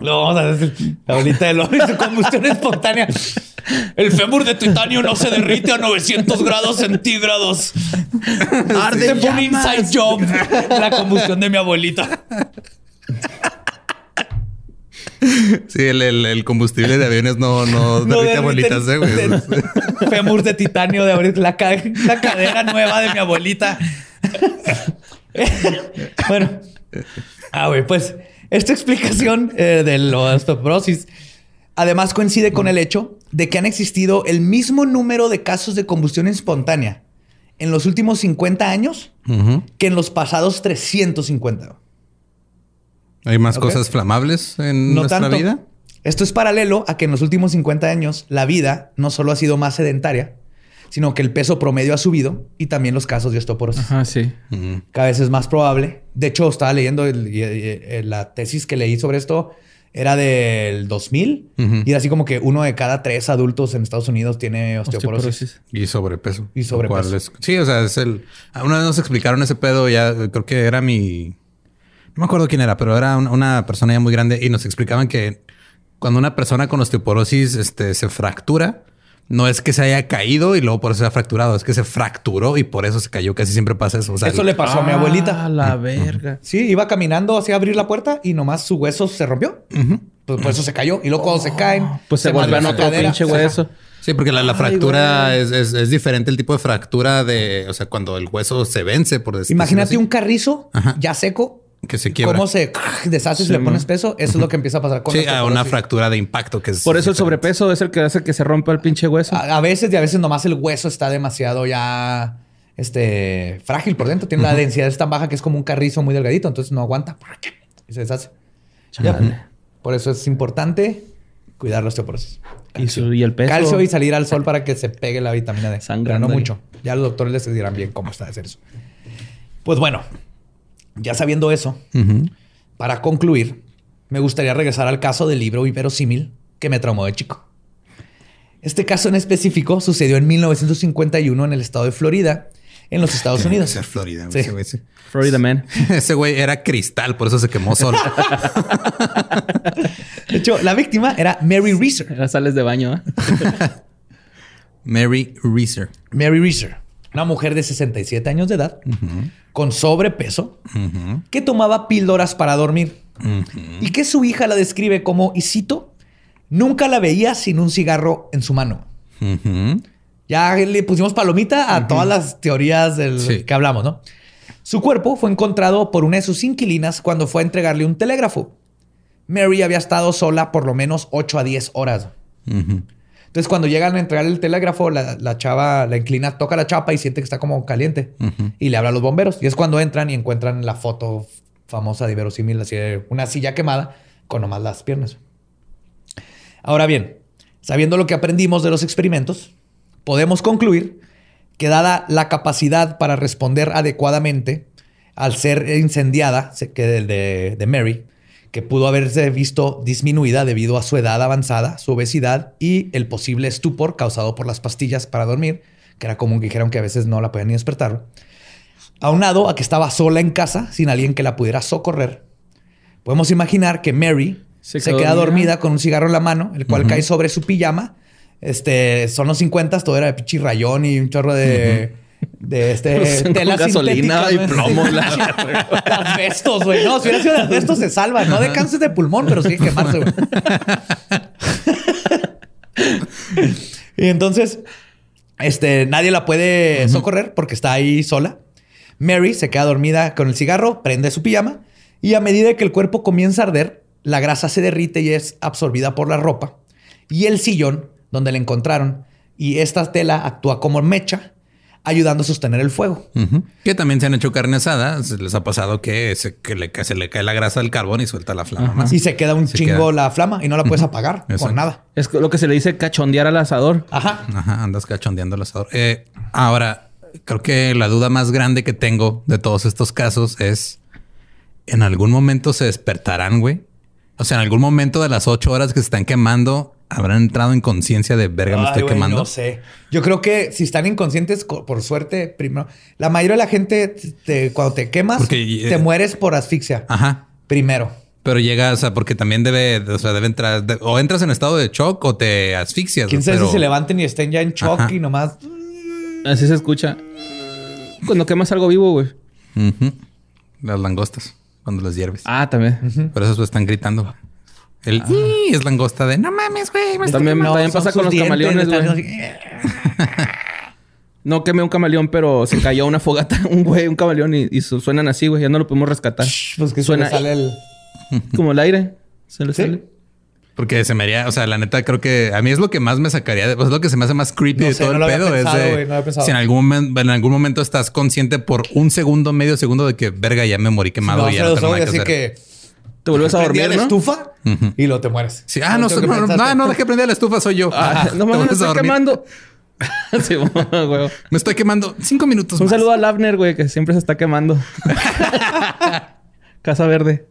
Lo vamos a decir. La bolita de y su combustión espontánea. El fémur de titanio no se derrite a 900 grados centígrados. Arde fue un inside job. La combustión de mi abuelita. Sí, el, combustible de aviones no, no, derrite abuelitas, eh, güey. Fémur de titanio de abrir la, la cadera nueva de mi abuelita. bueno. Ah, güey, pues esta explicación eh, de la osteoporosis además coincide con el hecho de que han existido el mismo número de casos de combustión espontánea en los últimos 50 años que en los pasados 350. ¿Hay más cosas flamables en nuestra vida? Esto es paralelo a que en los últimos 50 años la vida no solo ha sido más sedentaria, sino que el peso promedio ha subido y también los casos de osteoporosis. Ajá, sí. Cada vez es más probable. De hecho, estaba leyendo la tesis que leí sobre esto era del 2000 y era así como que uno de cada tres adultos en Estados Unidos tiene osteoporosis. Y sobrepeso. Y sobrepeso. sí, o sea, es el... Una vez nos explicaron ese pedo, ya creo que era mi... No me acuerdo quién era, pero era una, persona ya muy grande y nos explicaban que cuando una persona con osteoporosis este, se fractura, no es que se haya caído y luego por eso se ha fracturado, es que se fracturó y por eso se cayó. Casi siempre pasa eso. eso le pasó a mi abuelita. A la verga. Sí, iba caminando hacia abrir la puerta y nomás su hueso se rompió. pues por eso se cayó. Y luego cuando se caen, pues se, vuelve otro pinche hueso. Sí, porque la, fractura es, diferente el tipo de fractura de, o sea, cuando el hueso se vence, por decirlo Imagínate un carrizo ya seco que se quiebra. Cómo se deshace si le pones peso. Eso es lo que empieza a pasar con Sí, a una fractura de impacto que es. Por eso el sobrepeso es el que hace que se rompa el pinche hueso. A, veces y a veces nomás el hueso está demasiado ya este frágil por dentro. Tiene la densidad tan baja que es como un carrizo muy delgadito. Entonces no aguanta y se deshace. Por eso es importante cuidar los osteoporosis. ¿Y, el peso. Calcio y salir al sol para que se pegue la vitamina D. Sangre. no mucho. Ya los doctores les dirán bien cómo está de hacer eso. Pues bueno, ya sabiendo eso, para concluir, me gustaría regresar al caso del libro inverosímil que me traumó de chico. Este caso en específico sucedió en 1951 en el estado de Florida, en los Estados Unidos. Ser Florida, sí. Florida man. Ese güey era cristal, por eso se quemó solo. de hecho, la víctima era Mary Reeser. Era sales de baño. ¿eh? Mary Reeser. Mary Reeser. Una mujer de 67 años de edad, con sobrepeso, que tomaba píldoras para dormir. Y que su hija la describe como, y cito, nunca la veía sin un cigarro en su mano. Ya le pusimos palomita a todas las teorías del que hablamos, ¿no? Su cuerpo fue encontrado por una de sus inquilinas cuando fue a entregarle un telégrafo. Mary había estado sola por lo menos 8 a 10 horas. Entonces, cuando llegan a entregar el telégrafo, la, chava, la inclina, toca la chapa y siente que está como caliente. Y le habla a los bomberos. Y es cuando entran y encuentran la foto famosa de verosímil, así de una silla quemada con nomás las piernas. Ahora bien, sabiendo lo que aprendimos de los experimentos, podemos concluir que dada la capacidad para responder adecuadamente al ser incendiada, que de, de Mary, que pudo haberse visto disminuida debido a su edad avanzada, su obesidad y el posible estupor causado por las pastillas para dormir, que era común que dijeron que a veces no la podían ni despertar. Aunado a que estaba sola en casa, sin alguien que la pudiera socorrer, podemos imaginar que Mary se, queda dormida con un cigarro en la mano, el cual cae sobre su pijama. Este, son los 50, todo era de pichi rayón y un chorro de, de este tela gasolina y plomo. Las vestos, güey. No, si hubiera sido las vestos se salva. No de cáncer de pulmón, pero sí quemarse, güey. y entonces, este, nadie la puede socorrer porque está ahí sola. Mary se queda dormida con el cigarro, prende su pijama y a medida que el cuerpo comienza a arder, la grasa se derrite y es absorbida por la ropa. Y el sillón, donde la encontraron, y esta tela actúa como mecha, ayudando a sostener el fuego. Que también se han hecho carne asada. Les ha pasado que se, que le, se le cae la grasa del carbón y suelta la flama. Y se queda un chingo la flama y no la puedes apagar con nada. Es lo que se le dice cachondear al asador. Ajá. Ajá, andas cachondeando al asador. Eh, ahora, creo que la duda más grande que tengo de todos estos casos es... ¿En algún momento se despertarán, güey? O sea, en algún momento de las ocho horas que se están quemando, habrán entrado en conciencia de verga, me estoy quemando. No sé. Yo creo que si están inconscientes, por suerte, primero, la mayoría de la gente, cuando te quemas, te eh, mueres por asfixia. Ajá. Primero. Pero llegas a porque también debe, o sea, debe entrar, o entras en estado de shock o te asfixias. Quién sabe si se levanten y estén ya en shock y nomás. Así se escucha. Cuando quemas algo vivo, güey. Las langostas cuando las hierves. Ah, también. Por eso están gritando. El ah. es langosta de no mames, güey. También, también pasa con los camaleones, güey. no quemé un camaleón, pero se cayó una fogata, un güey, un camaleón y, suenan así, güey. Ya no lo podemos rescatar. pues que suena. sale el. Como el aire. Se le sale. Porque se me haría, o sea, la neta creo que a mí es lo que más me sacaría, de, pues es lo que se me hace más creepy de todo el pedo. es de, si en algún, en algún momento estás consciente por un segundo, medio segundo de que verga ya me morí quemado y ya no tengo nada que hacer. Que te vuelves a dormir, la estufa y lo te mueres. Sí, ah, no, no, no, no, no, dejé prender la estufa, soy yo. Ah, no me estoy quemando. sí, güey. Me estoy quemando cinco minutos. Un saludo a Lavner, güey, que siempre se está quemando. Casa Verde.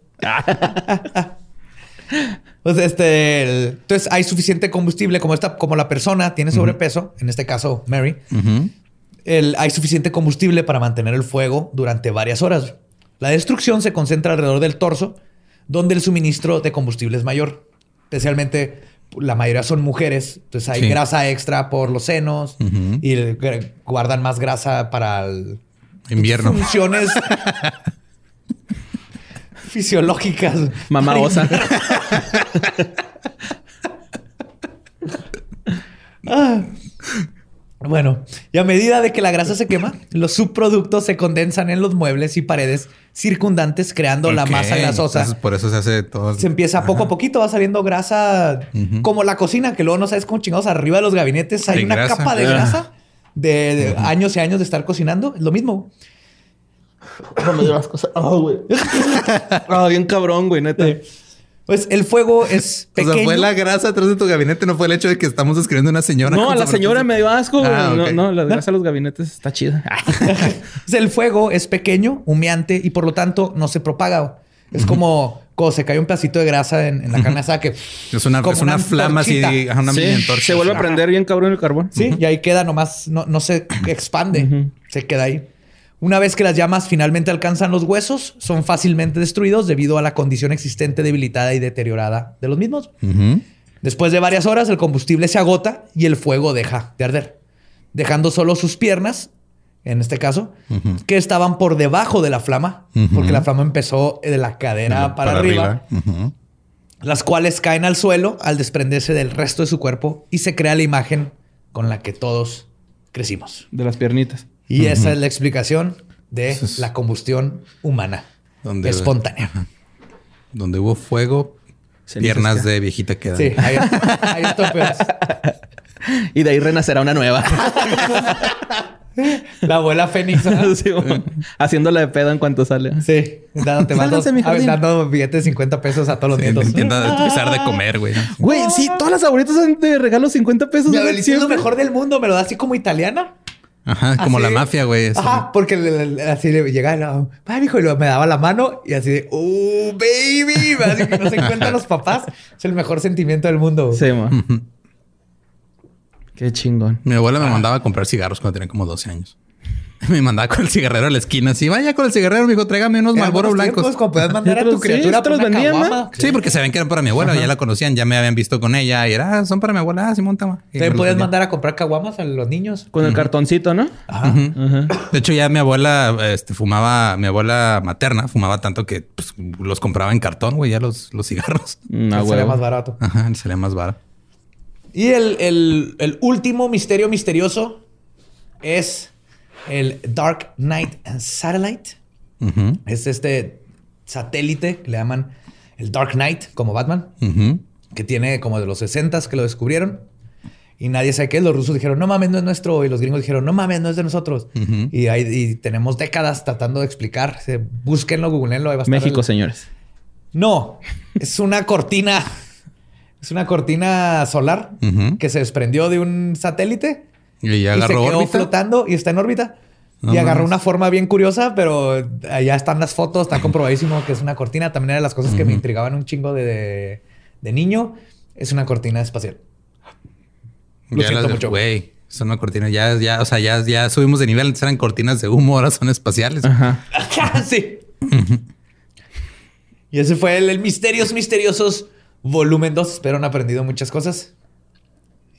Pues este, entonces hay suficiente combustible como esta, como la persona tiene sobrepeso, en este caso Mary, hay suficiente combustible para mantener el fuego durante varias horas. La destrucción se concentra alrededor del torso, donde el suministro de combustible es mayor. Especialmente la mayoría son mujeres, entonces hay grasa extra por los senos y guardan más grasa para el invierno. Funciones fisiológicas. Mamá osa. Ah. Bueno, y a medida de que la grasa se quema, los subproductos se condensan en los muebles y paredes circundantes, creando la masa grasosa. por eso se hace todo. Se empieza poco a poquito, va saliendo grasa como la cocina, que luego no sabes cómo chingados arriba de los gabinetes hay una capa de grasa de, años y años de estar cocinando. Es lo mismo. No me cosas. Ah, güey. Ah, bien cabrón, güey, neta. Pues el fuego es pequeño. O sea, fue la grasa atrás de tu gabinete, no fue el hecho de que estamos escribiendo una señora. No, a la señora me dio asco. Ah, no, no, la grasa de los gabinetes está chida. el fuego es pequeño, humeante y por lo tanto no se propaga. Es como cuando se cae un pedacito de grasa en, la carne asada que es una, es una, flama así, una sí. Se vuelve a prender bien cabrón el carbón. Sí, y ahí queda nomás, no, no se expande, se queda ahí. Una vez que las llamas finalmente alcanzan los huesos, son fácilmente destruidos debido a la condición existente debilitada y deteriorada de los mismos. Después de varias horas, el combustible se agota y el fuego deja de arder, dejando solo sus piernas, en este caso, que estaban por debajo de la flama, porque la flama empezó de la cadera para, arriba, las cuales caen al suelo al desprenderse del resto de su cuerpo y se crea la imagen con la que todos crecimos. De las piernitas. Y esa es la explicación de la combustión humana espontánea. Donde hubo fuego, piernas de viejita quedan. Sí, hay, hay y de ahí renacerá una nueva. La abuela Fénix. haciéndola de pedo en cuanto sale. Sí. Dándote dando billetes de 50 pesos a todos los nietos. Entiendo de empezar de comer, güey. Güey, sí, todas las abuelitas de regalo 50 pesos. Mi abuelita es lo mejor del mundo. Me lo da así como italiana. Ajá, como la mafia, güey. Ajá, porque así le llegaba, no, hijo, y me daba la mano y así de, ¡oh, baby! Así que no se encuentran los papás. Es el mejor sentimiento del mundo. Sí, ma. Qué chingón. Mi abuela me ah. mandaba a comprar cigarros cuando tenía como 12 años. Me mandaba con el cigarrero a la esquina. Así, vaya con el cigarrero, me dijo, tráigame unos Malboro blancos. Como puedes mandar a tu criatura te los vendían, Sí, porque saben que eran para mi abuela. Ya la conocían, ya me habían visto con ella. Y era, ah, son para mi abuela. Ah, Simón, toma. ¿Te puedes mandar a comprar caguamas a los niños? Con el cartoncito, ¿no? Ajá. De hecho, ya mi abuela este, fumaba, mi abuela materna fumaba tanto que pues, los compraba en cartón, güey, ya los, los cigarros. No, mm, sería más barato. Ajá, sería más barato. Y el, el, el último misterio misterioso es el Dark Knight Satellite. Es este satélite que le llaman el Dark Knight, como Batman, que tiene como de los 60 que lo descubrieron. Y nadie sabe qué es. Los rusos dijeron, no mames, no es nuestro. Y los gringos dijeron, no mames, no es de nosotros. y, ahí tenemos décadas tratando de explicar. Búsquenlo, googleenlo. México, señores. No, es una cortina. Es una cortina solar que se desprendió de un satélite y ya agarró se quedó flotando y está en órbita. y agarró una forma bien curiosa, pero allá están las fotos, está comprobadísimo que es una cortina. También era de las cosas que me intrigaban un chingo de, de, niño. Es una cortina espacial. Lo ya siento mucho. Güey, es una cortina. Ya, ya, o sea, ya, ya subimos de nivel. Antes eran cortinas de humo, ahora son espaciales. Ajá. sí. y ese fue el, Misterios Misteriosos volumen 2. Espero han aprendido muchas cosas.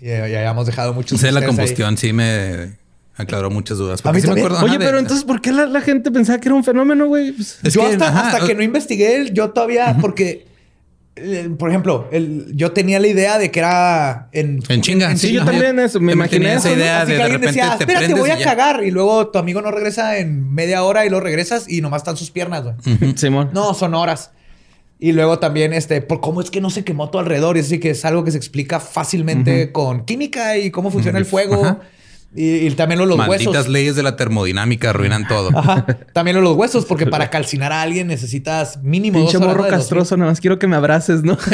Y ya, hayamos dejado muchos. La combustión sí me aclaró muchas dudas. A mí sí me acuerdo, Oye, pero entonces, ¿por qué la, gente pensaba que era un fenómeno, güey? Pues, yo hasta, que no investigué, yo todavía, porque, eh, por ejemplo, yo tenía la idea de que era en... En chinga. sí, yo también eso, me imaginé esa idea de, que alguien decía, espérate, voy a cagar. Y luego tu amigo no regresa en media hora y lo regresas y nomás están sus piernas, güey. Simón. No, son horas. Y luego también, este, por cómo es que no se quemó todo alrededor. Y así que es algo que se explica fácilmente con química y cómo funciona el fuego. Y, también los Malditas huesos. leyes de la termodinámica arruinan todo. También los huesos, porque para calcinar a alguien necesitas mínimo Pinche morro castroso, nada más quiero que me abraces, ¿no?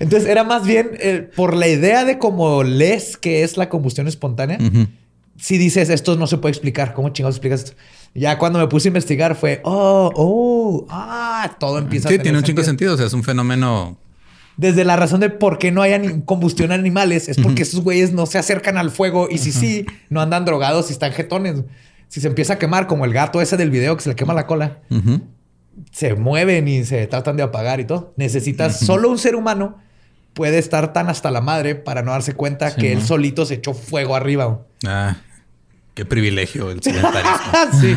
Entonces era más bien eh, por la idea de cómo lees que es la combustión espontánea. Si dices esto no se puede explicar, ¿cómo chingados explicas esto? Ya cuando me puse a investigar fue, oh, oh, ah, todo empieza a tener tiene un chingo de sentido. O sea, es un fenómeno. Desde la razón de por qué no hay combustión animales, es porque esos güeyes no se acercan al fuego y si sí, no andan drogados y están jetones. Si se empieza a quemar, como el gato ese del video que se le quema la cola, se mueven y se tratan de apagar y todo. Necesitas solo un ser humano puede estar tan hasta la madre para no darse cuenta que él solito se echó fuego arriba. Ah. Qué privilegio el sedentarismo. sí.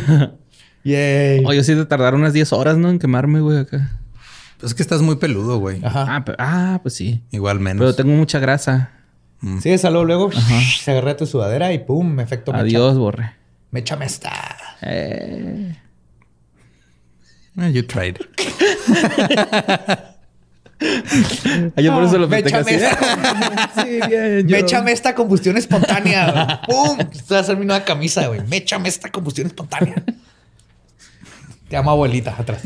Yay. Oye, sí te tardaron unas 10 horas, ¿no? En quemarme, güey, acá. Pues es que estás muy peludo, güey. Ajá. Ah, ah, pues sí. Igual menos. Pero tengo mucha grasa. Mm. Sí, salud luego. Se agarré tu sudadera y pum, efecto Adiós, borre. Me echa esta. Eh. eh. You tried. Ah, yo por eso lo metí así. sí, bien. Méchame esta combustión espontánea. ¡Pum! Estoy a hacer mi nueva camisa, güey. Méchame esta combustión espontánea. Te amo, abuelita, atrás.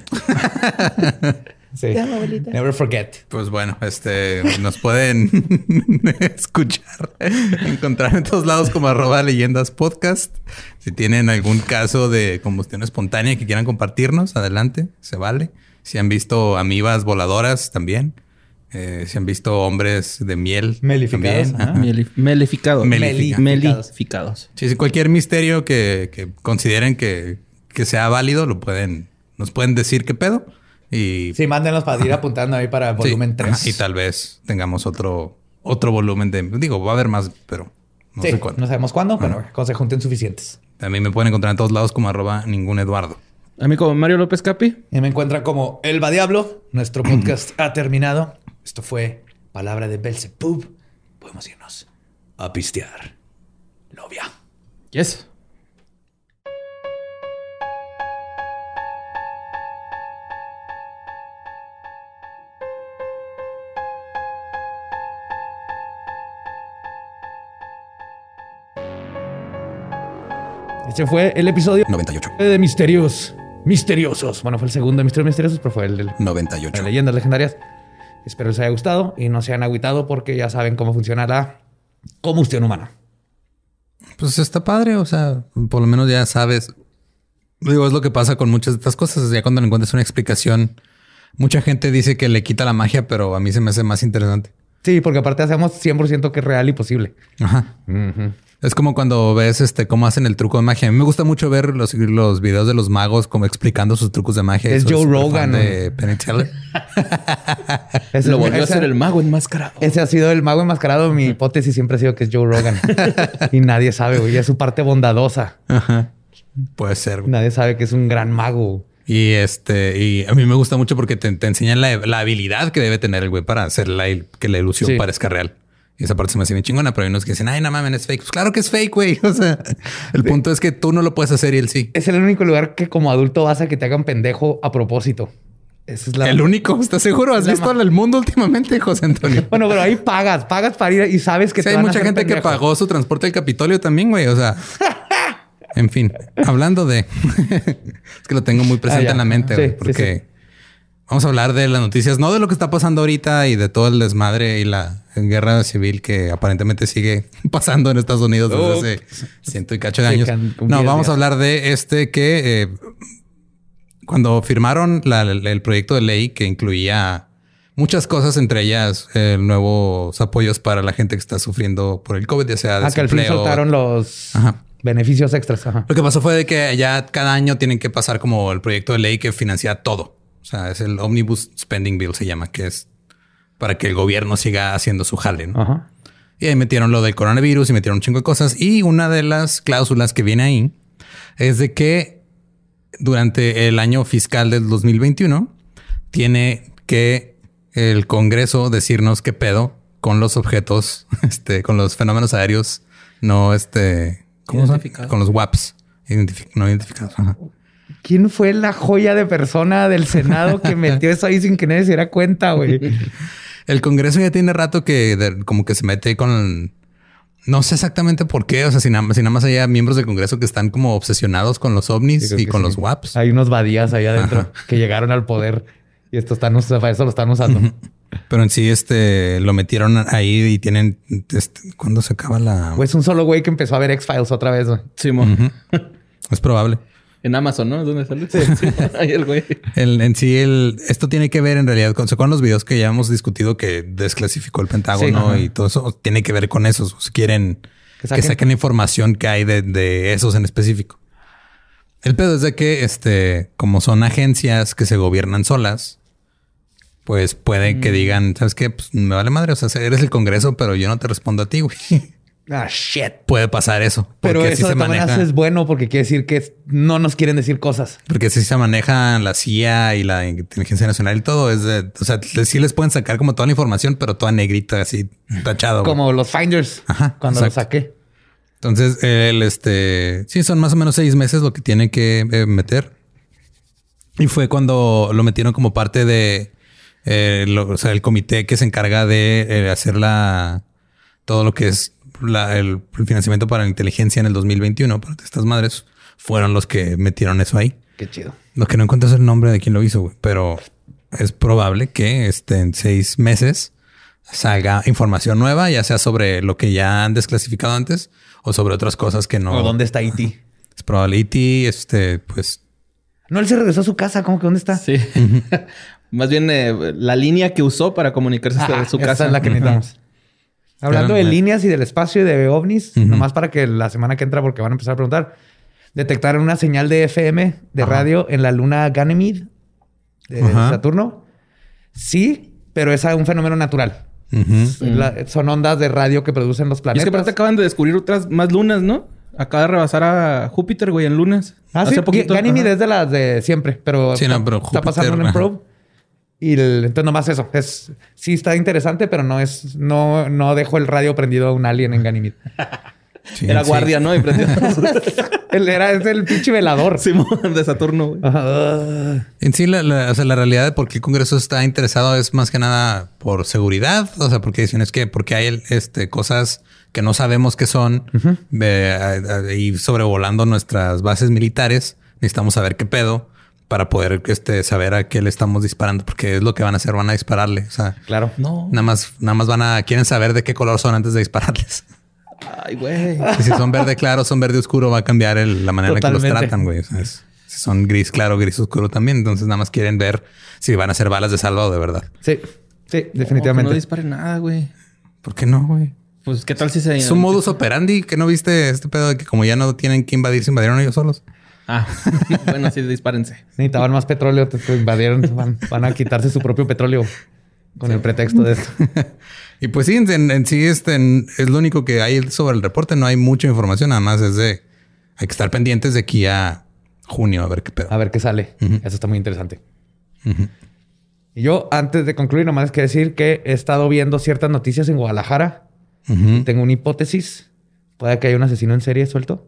Sí. Te amo, abuelita. Never forget. Pues bueno, este nos pueden escuchar, encontrar en todos lados como arroba leyendas podcast. Si tienen algún caso de combustión espontánea que quieran compartirnos, adelante, se vale. Si han visto amibas voladoras también. Eh, si han visto hombres de miel. Melificados. melificados. Melificados. Sí, si cualquier misterio que, consideren que, sea válido, lo pueden, nos pueden decir qué pedo. Y... Sí, mándenos para ir apuntando ahí para volumen 3. y tal vez tengamos otro, otro volumen de... Digo, va a haber más, pero no sé cuándo. No sabemos cuándo, pero con se junten suficientes. También me pueden encontrar en todos lados como arroba ningún Eduardo. A mí como Mario López Capi. Y me encuentran como Elba Diablo. Nuestro podcast ha terminado. Esto fue Palabra de Belzebub. Podemos irnos a pistear. Novia. Yes. Este fue el episodio 98 de Misterios Misteriosos. Bueno, fue el segundo de Misterios Misteriosos, pero fue el del 98. De leyendas legendarias. Espero les haya gustado y no se hayan agüitado porque ya saben cómo funciona la combustión humana. Pues está padre, o sea, por lo menos ya sabes. Digo, es lo que pasa con muchas de estas cosas. Ya cuando encuentras una explicación, mucha gente dice que le quita la magia, pero a mí se me hace más interesante. Sí, porque aparte hacemos 100% que es real y posible. Ajá. Es como cuando ves este cómo hacen el truco de magia. A mí me gusta mucho ver los, los videos de los magos como explicando sus trucos de magia. Es Joe Rogan. De Penny Teller. Lo volvió a ser el mago enmascarado. Ese ha sido el mago enmascarado. Mi hipótesis siempre ha sido que es Joe Rogan. y nadie sabe, güey. Es su parte bondadosa. Puede ser. Nadie sabe que es un gran mago. Y este, y a mí me gusta mucho porque te, enseñan la, habilidad que debe tener el güey para hacer la, que la ilusión parezca real. Y esa parte se me hace bien chingona, pero hay unos que dicen, ay, no mames, es fake. Pues claro que es fake, güey. O sea, el punto es que tú no lo puedes hacer y él sí. Es el único lugar que como adulto vas a que te hagan pendejo a propósito. Esa es la... El único, ¿estás seguro? ¿Has visto el mundo últimamente, José Antonio? bueno, pero ahí pagas, pagas para ir y sabes que sí, hay mucha gente que pagó su transporte al Capitolio también, güey. O sea, en fin, hablando de... es que lo tengo muy presente ah, en la mente, güey, porque... Vamos a hablar de las noticias, no de lo que está pasando ahorita y de todo el desmadre y la guerra civil que aparentemente sigue pasando en Estados Unidos desde hace ciento y cacho de años. No, vamos a hablar de este que eh, cuando firmaron el proyecto de ley que incluía muchas cosas, entre ellas eh, nuevos apoyos para la gente que está sufriendo por el COVID, ya sea Ah, que al fin soltaron los beneficios extras. Lo que pasó fue de que ya cada año tienen que pasar como el proyecto de ley que financia todo. O sea, es el Omnibus Spending Bill, se llama, que es para que el gobierno siga haciendo su jale. ¿no? Y ahí metieron lo del coronavirus y metieron un chingo de cosas. Y una de las cláusulas que viene ahí es de que durante el año fiscal del 2021 tiene que el Congreso decirnos qué pedo con los objetos, este, con los fenómenos aéreos no, este, ¿cómo Con los WAPs no identificados. ¿Quién fue la joya de persona del Senado que metió eso ahí sin que nadie se diera cuenta, güey? El Congreso ya tiene rato que como que se mete con... No sé exactamente por qué, o sea, si nada, más hay miembros del Congreso que están como obsesionados con los ovnis y con los WAPs. Hay unos badías ahí adentro que llegaron al poder y esto están, eso lo están usando. Pero en sí, este lo metieron ahí y tienen. Este, ¿Cuándo se acaba la.? Pues un solo güey que empezó a ver X-Files otra vez. Sí, Es probable. En Amazon, ¿no? ¿Dónde sale? Sí, sí. Ahí el güey. en sí, el, esto tiene que ver en realidad con, con los videos que ya hemos discutido que desclasificó el Pentágono y todo eso tiene que ver con esos. Si quieren que saquen, la información que hay de, esos en específico. El pedo es de que, este, como son agencias que se gobiernan solas, pues puede que mm. digan, ¿sabes qué? Pues me vale madre. O sea, eres el Congreso, pero yo no te respondo a ti, güey. Ah, shit. Puede pasar eso. Pero eso de maneja... es bueno porque quiere decir que no nos quieren decir cosas. Porque si se manejan la CIA y la inteligencia nacional y todo, es de, o sea, sí les pueden sacar como toda la información, pero toda negrita, así tachado. Como los finders cuando lo saqué. Entonces, el este, sí, son más o menos seis meses lo que tiene que eh, meter. Y fue cuando lo metieron como parte de, eh, o sea, el comité que se encarga de eh, hacer la, todo lo que es el financiamiento para la inteligencia en el 2021, pero estas madres fueron los que metieron eso ahí. Qué chido. Lo que no encuentro es el nombre de quien lo hizo, pero es probable que este, en seis meses salga información nueva, ya sea sobre lo que ya han desclasificado antes o sobre otras cosas que no. ¿O dónde está IT? E es probable IT, e este, pues. No, él se regresó a su casa. ¿Cómo que dónde está? Sí. Más bien eh, la línea que usó para comunicarse a su casa. es la que necesitamos. Hablando de líneas y del espacio y de ovnis, nomás para que la semana que entra, porque van a empezar a preguntar, detectaron una señal de FM de radio en la luna Ganymede de Saturno. Sí, pero es un fenómeno natural. son ondas de radio que producen los planetas. Y es que aparte acaban de descubrir otras más lunas, ¿no? Acaba de rebasar a Júpiter, güey, en lunas. Ah, Hace sí, poquito. Ganymede es de las de siempre, pero, está pasando en probe. Y el, entonces nomás eso. Es, sí está interesante, pero no es, no, no dejo el radio prendido a un alien en Ganymede. era guardia, ¿no? Y prendió. Era es el pinche velador. de Saturno. En sí, la, o sea, la realidad de por qué el Congreso está interesado es más que nada por seguridad. O sea, porque dicen es que porque hay este, cosas que no sabemos qué son y sobrevolando nuestras bases militares. Necesitamos saber qué pedo para poder este, saber a qué le estamos disparando, porque es lo que van a hacer, van a dispararle. O sea, claro, no. Nada más, nada más van a, quieren saber de qué color son antes de dispararles. Ay, güey. Si son verde claro, son verde oscuro, va a cambiar la manera en que los tratan, güey. si son gris claro, gris oscuro también. Entonces nada más quieren ver si van a ser balas de salva o de verdad. Sí, sí, definitivamente. no disparen nada, güey. ¿Por qué no, güey? Pues, ¿qué tal si se... Es un modus operandi que no viste este pedo de que como ya no tienen que invadir, se invadieron ellos solos. Ah, bueno, sí, dispárense. Necesitaban más petróleo, te invadieron, van, a quitarse su propio petróleo con el pretexto de esto. y pues sí, en, sí este, es lo único que hay sobre el reporte. No hay mucha información, nada más es de... Hay que estar pendientes de aquí a junio a ver qué pedo. A ver qué sale. Eso está muy interesante. Y yo, antes de concluir, nomás que decir que he estado viendo ciertas noticias en Guadalajara. Tengo una hipótesis. Puede que haya un asesino en serie suelto.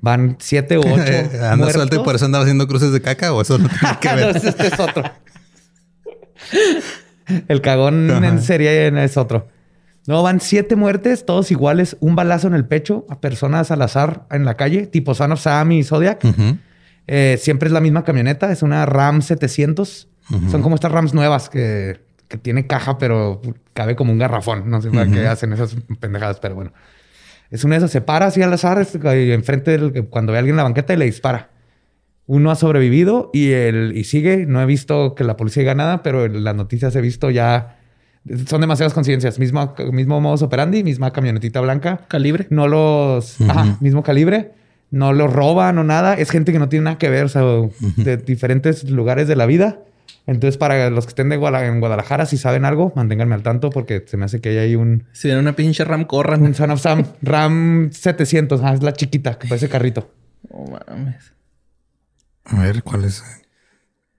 Van siete u ocho. Anda suelto y por eso andaba haciendo cruces de caca o eso no tiene que ver. este es otro. El cagón en serie es otro. No, van siete muertes, todos iguales, un balazo en el pecho a personas al azar en la calle, tipo Son of Sam y Zodiac. Eh, siempre es la misma camioneta, es una Ram 700. Son como estas Rams nuevas que, tiene caja, pero cabe como un garrafón. No sé para qué hacen esas pendejadas, pero bueno. Es una de esas, se para así al azar enfrente del, cuando ve a alguien en la banqueta y le dispara. Uno ha sobrevivido y, el, y sigue. No he visto que la policía diga nada, pero en las noticias he visto ya. Son demasiadas coincidencias. Mismo, mismo modus operandi, misma camionetita blanca. Calibre. No los. Ajá, mismo calibre no lo roban o nada. Es gente que no tiene nada que ver, o sea, de diferentes lugares de la vida. Entonces, para los que estén de en Guadalajara, si saben algo, manténganme al tanto porque se me hace que hay ahí un... Si ven una pinche Ram, corran. Un Son of Sam. Ram 700. Ah, es la chiquita, que parece carrito. Oh, mames. A ver, ¿cuál es?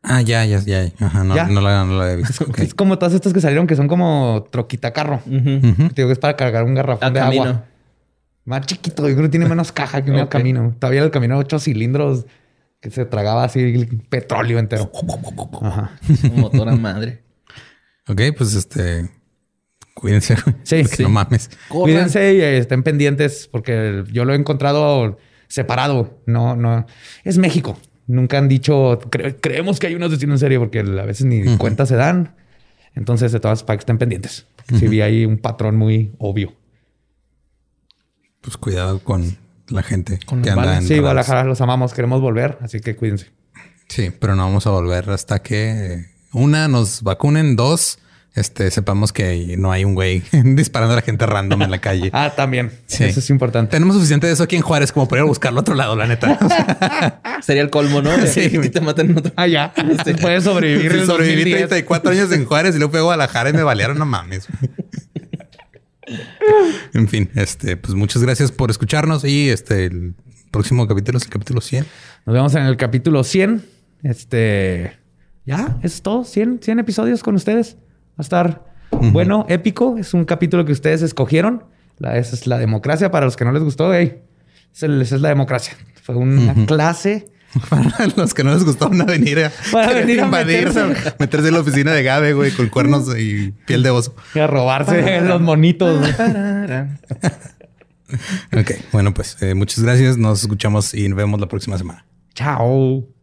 Ah, ya, ya, ya. Ajá, no, no, la, no la he visto. Es, como todas estas que salieron que son como troquita carro. Te digo que es para cargar un garrafón de agua. Más chiquito, yo creo que tiene menos caja que un camino. Todavía el camino ocho cilindros que se tragaba así petróleo entero. Ajá. motor a madre. Ok, pues este. Cuídense. Sí, sí. No mames. Cuídense y estén pendientes porque yo lo he encontrado separado. No, no. Es México. Nunca han dicho, creemos que hay un asesino en serio porque a veces ni cuenta se dan. Entonces, de todas para que estén pendientes. Si vi ahí un patrón muy obvio pues cuidado con la gente que anda en Sí, Guadalajara los amamos, queremos volver, así que cuídense. Sí, pero no vamos a volver hasta que una nos vacunen, dos este sepamos que no hay un güey disparando a la gente random en la calle. ah, también. Sí. Eso es importante. Tenemos suficiente de eso aquí en Juárez como para ir a buscarlo a otro lado, la neta. Sería el colmo, ¿no? Sí, y te matan en otro. Ah, ya. Este, puedes sobrevivir. Sí, sobreviví 34 años en Juárez y luego fui a Guadalajara y me valieron, no mames en fin, este, pues muchas gracias por escucharnos y este, el próximo capítulo es el capítulo 100. Nos vemos en el capítulo 100. Este, ya, es todo. 100, 100 episodios con ustedes. Va a estar bueno, épico. Es un capítulo que ustedes escogieron. La, esa es la democracia. Para los que no les gustó, hey, esa es la democracia. Fue una clase Para los que no les gustó a venir a, venir a meterse. en la oficina de Gabe, güey, con cuernos y piel de oso. Y a robarse los monitos. ok, bueno, pues eh, muchas gracias. Nos escuchamos y nos vemos la próxima semana. Chao.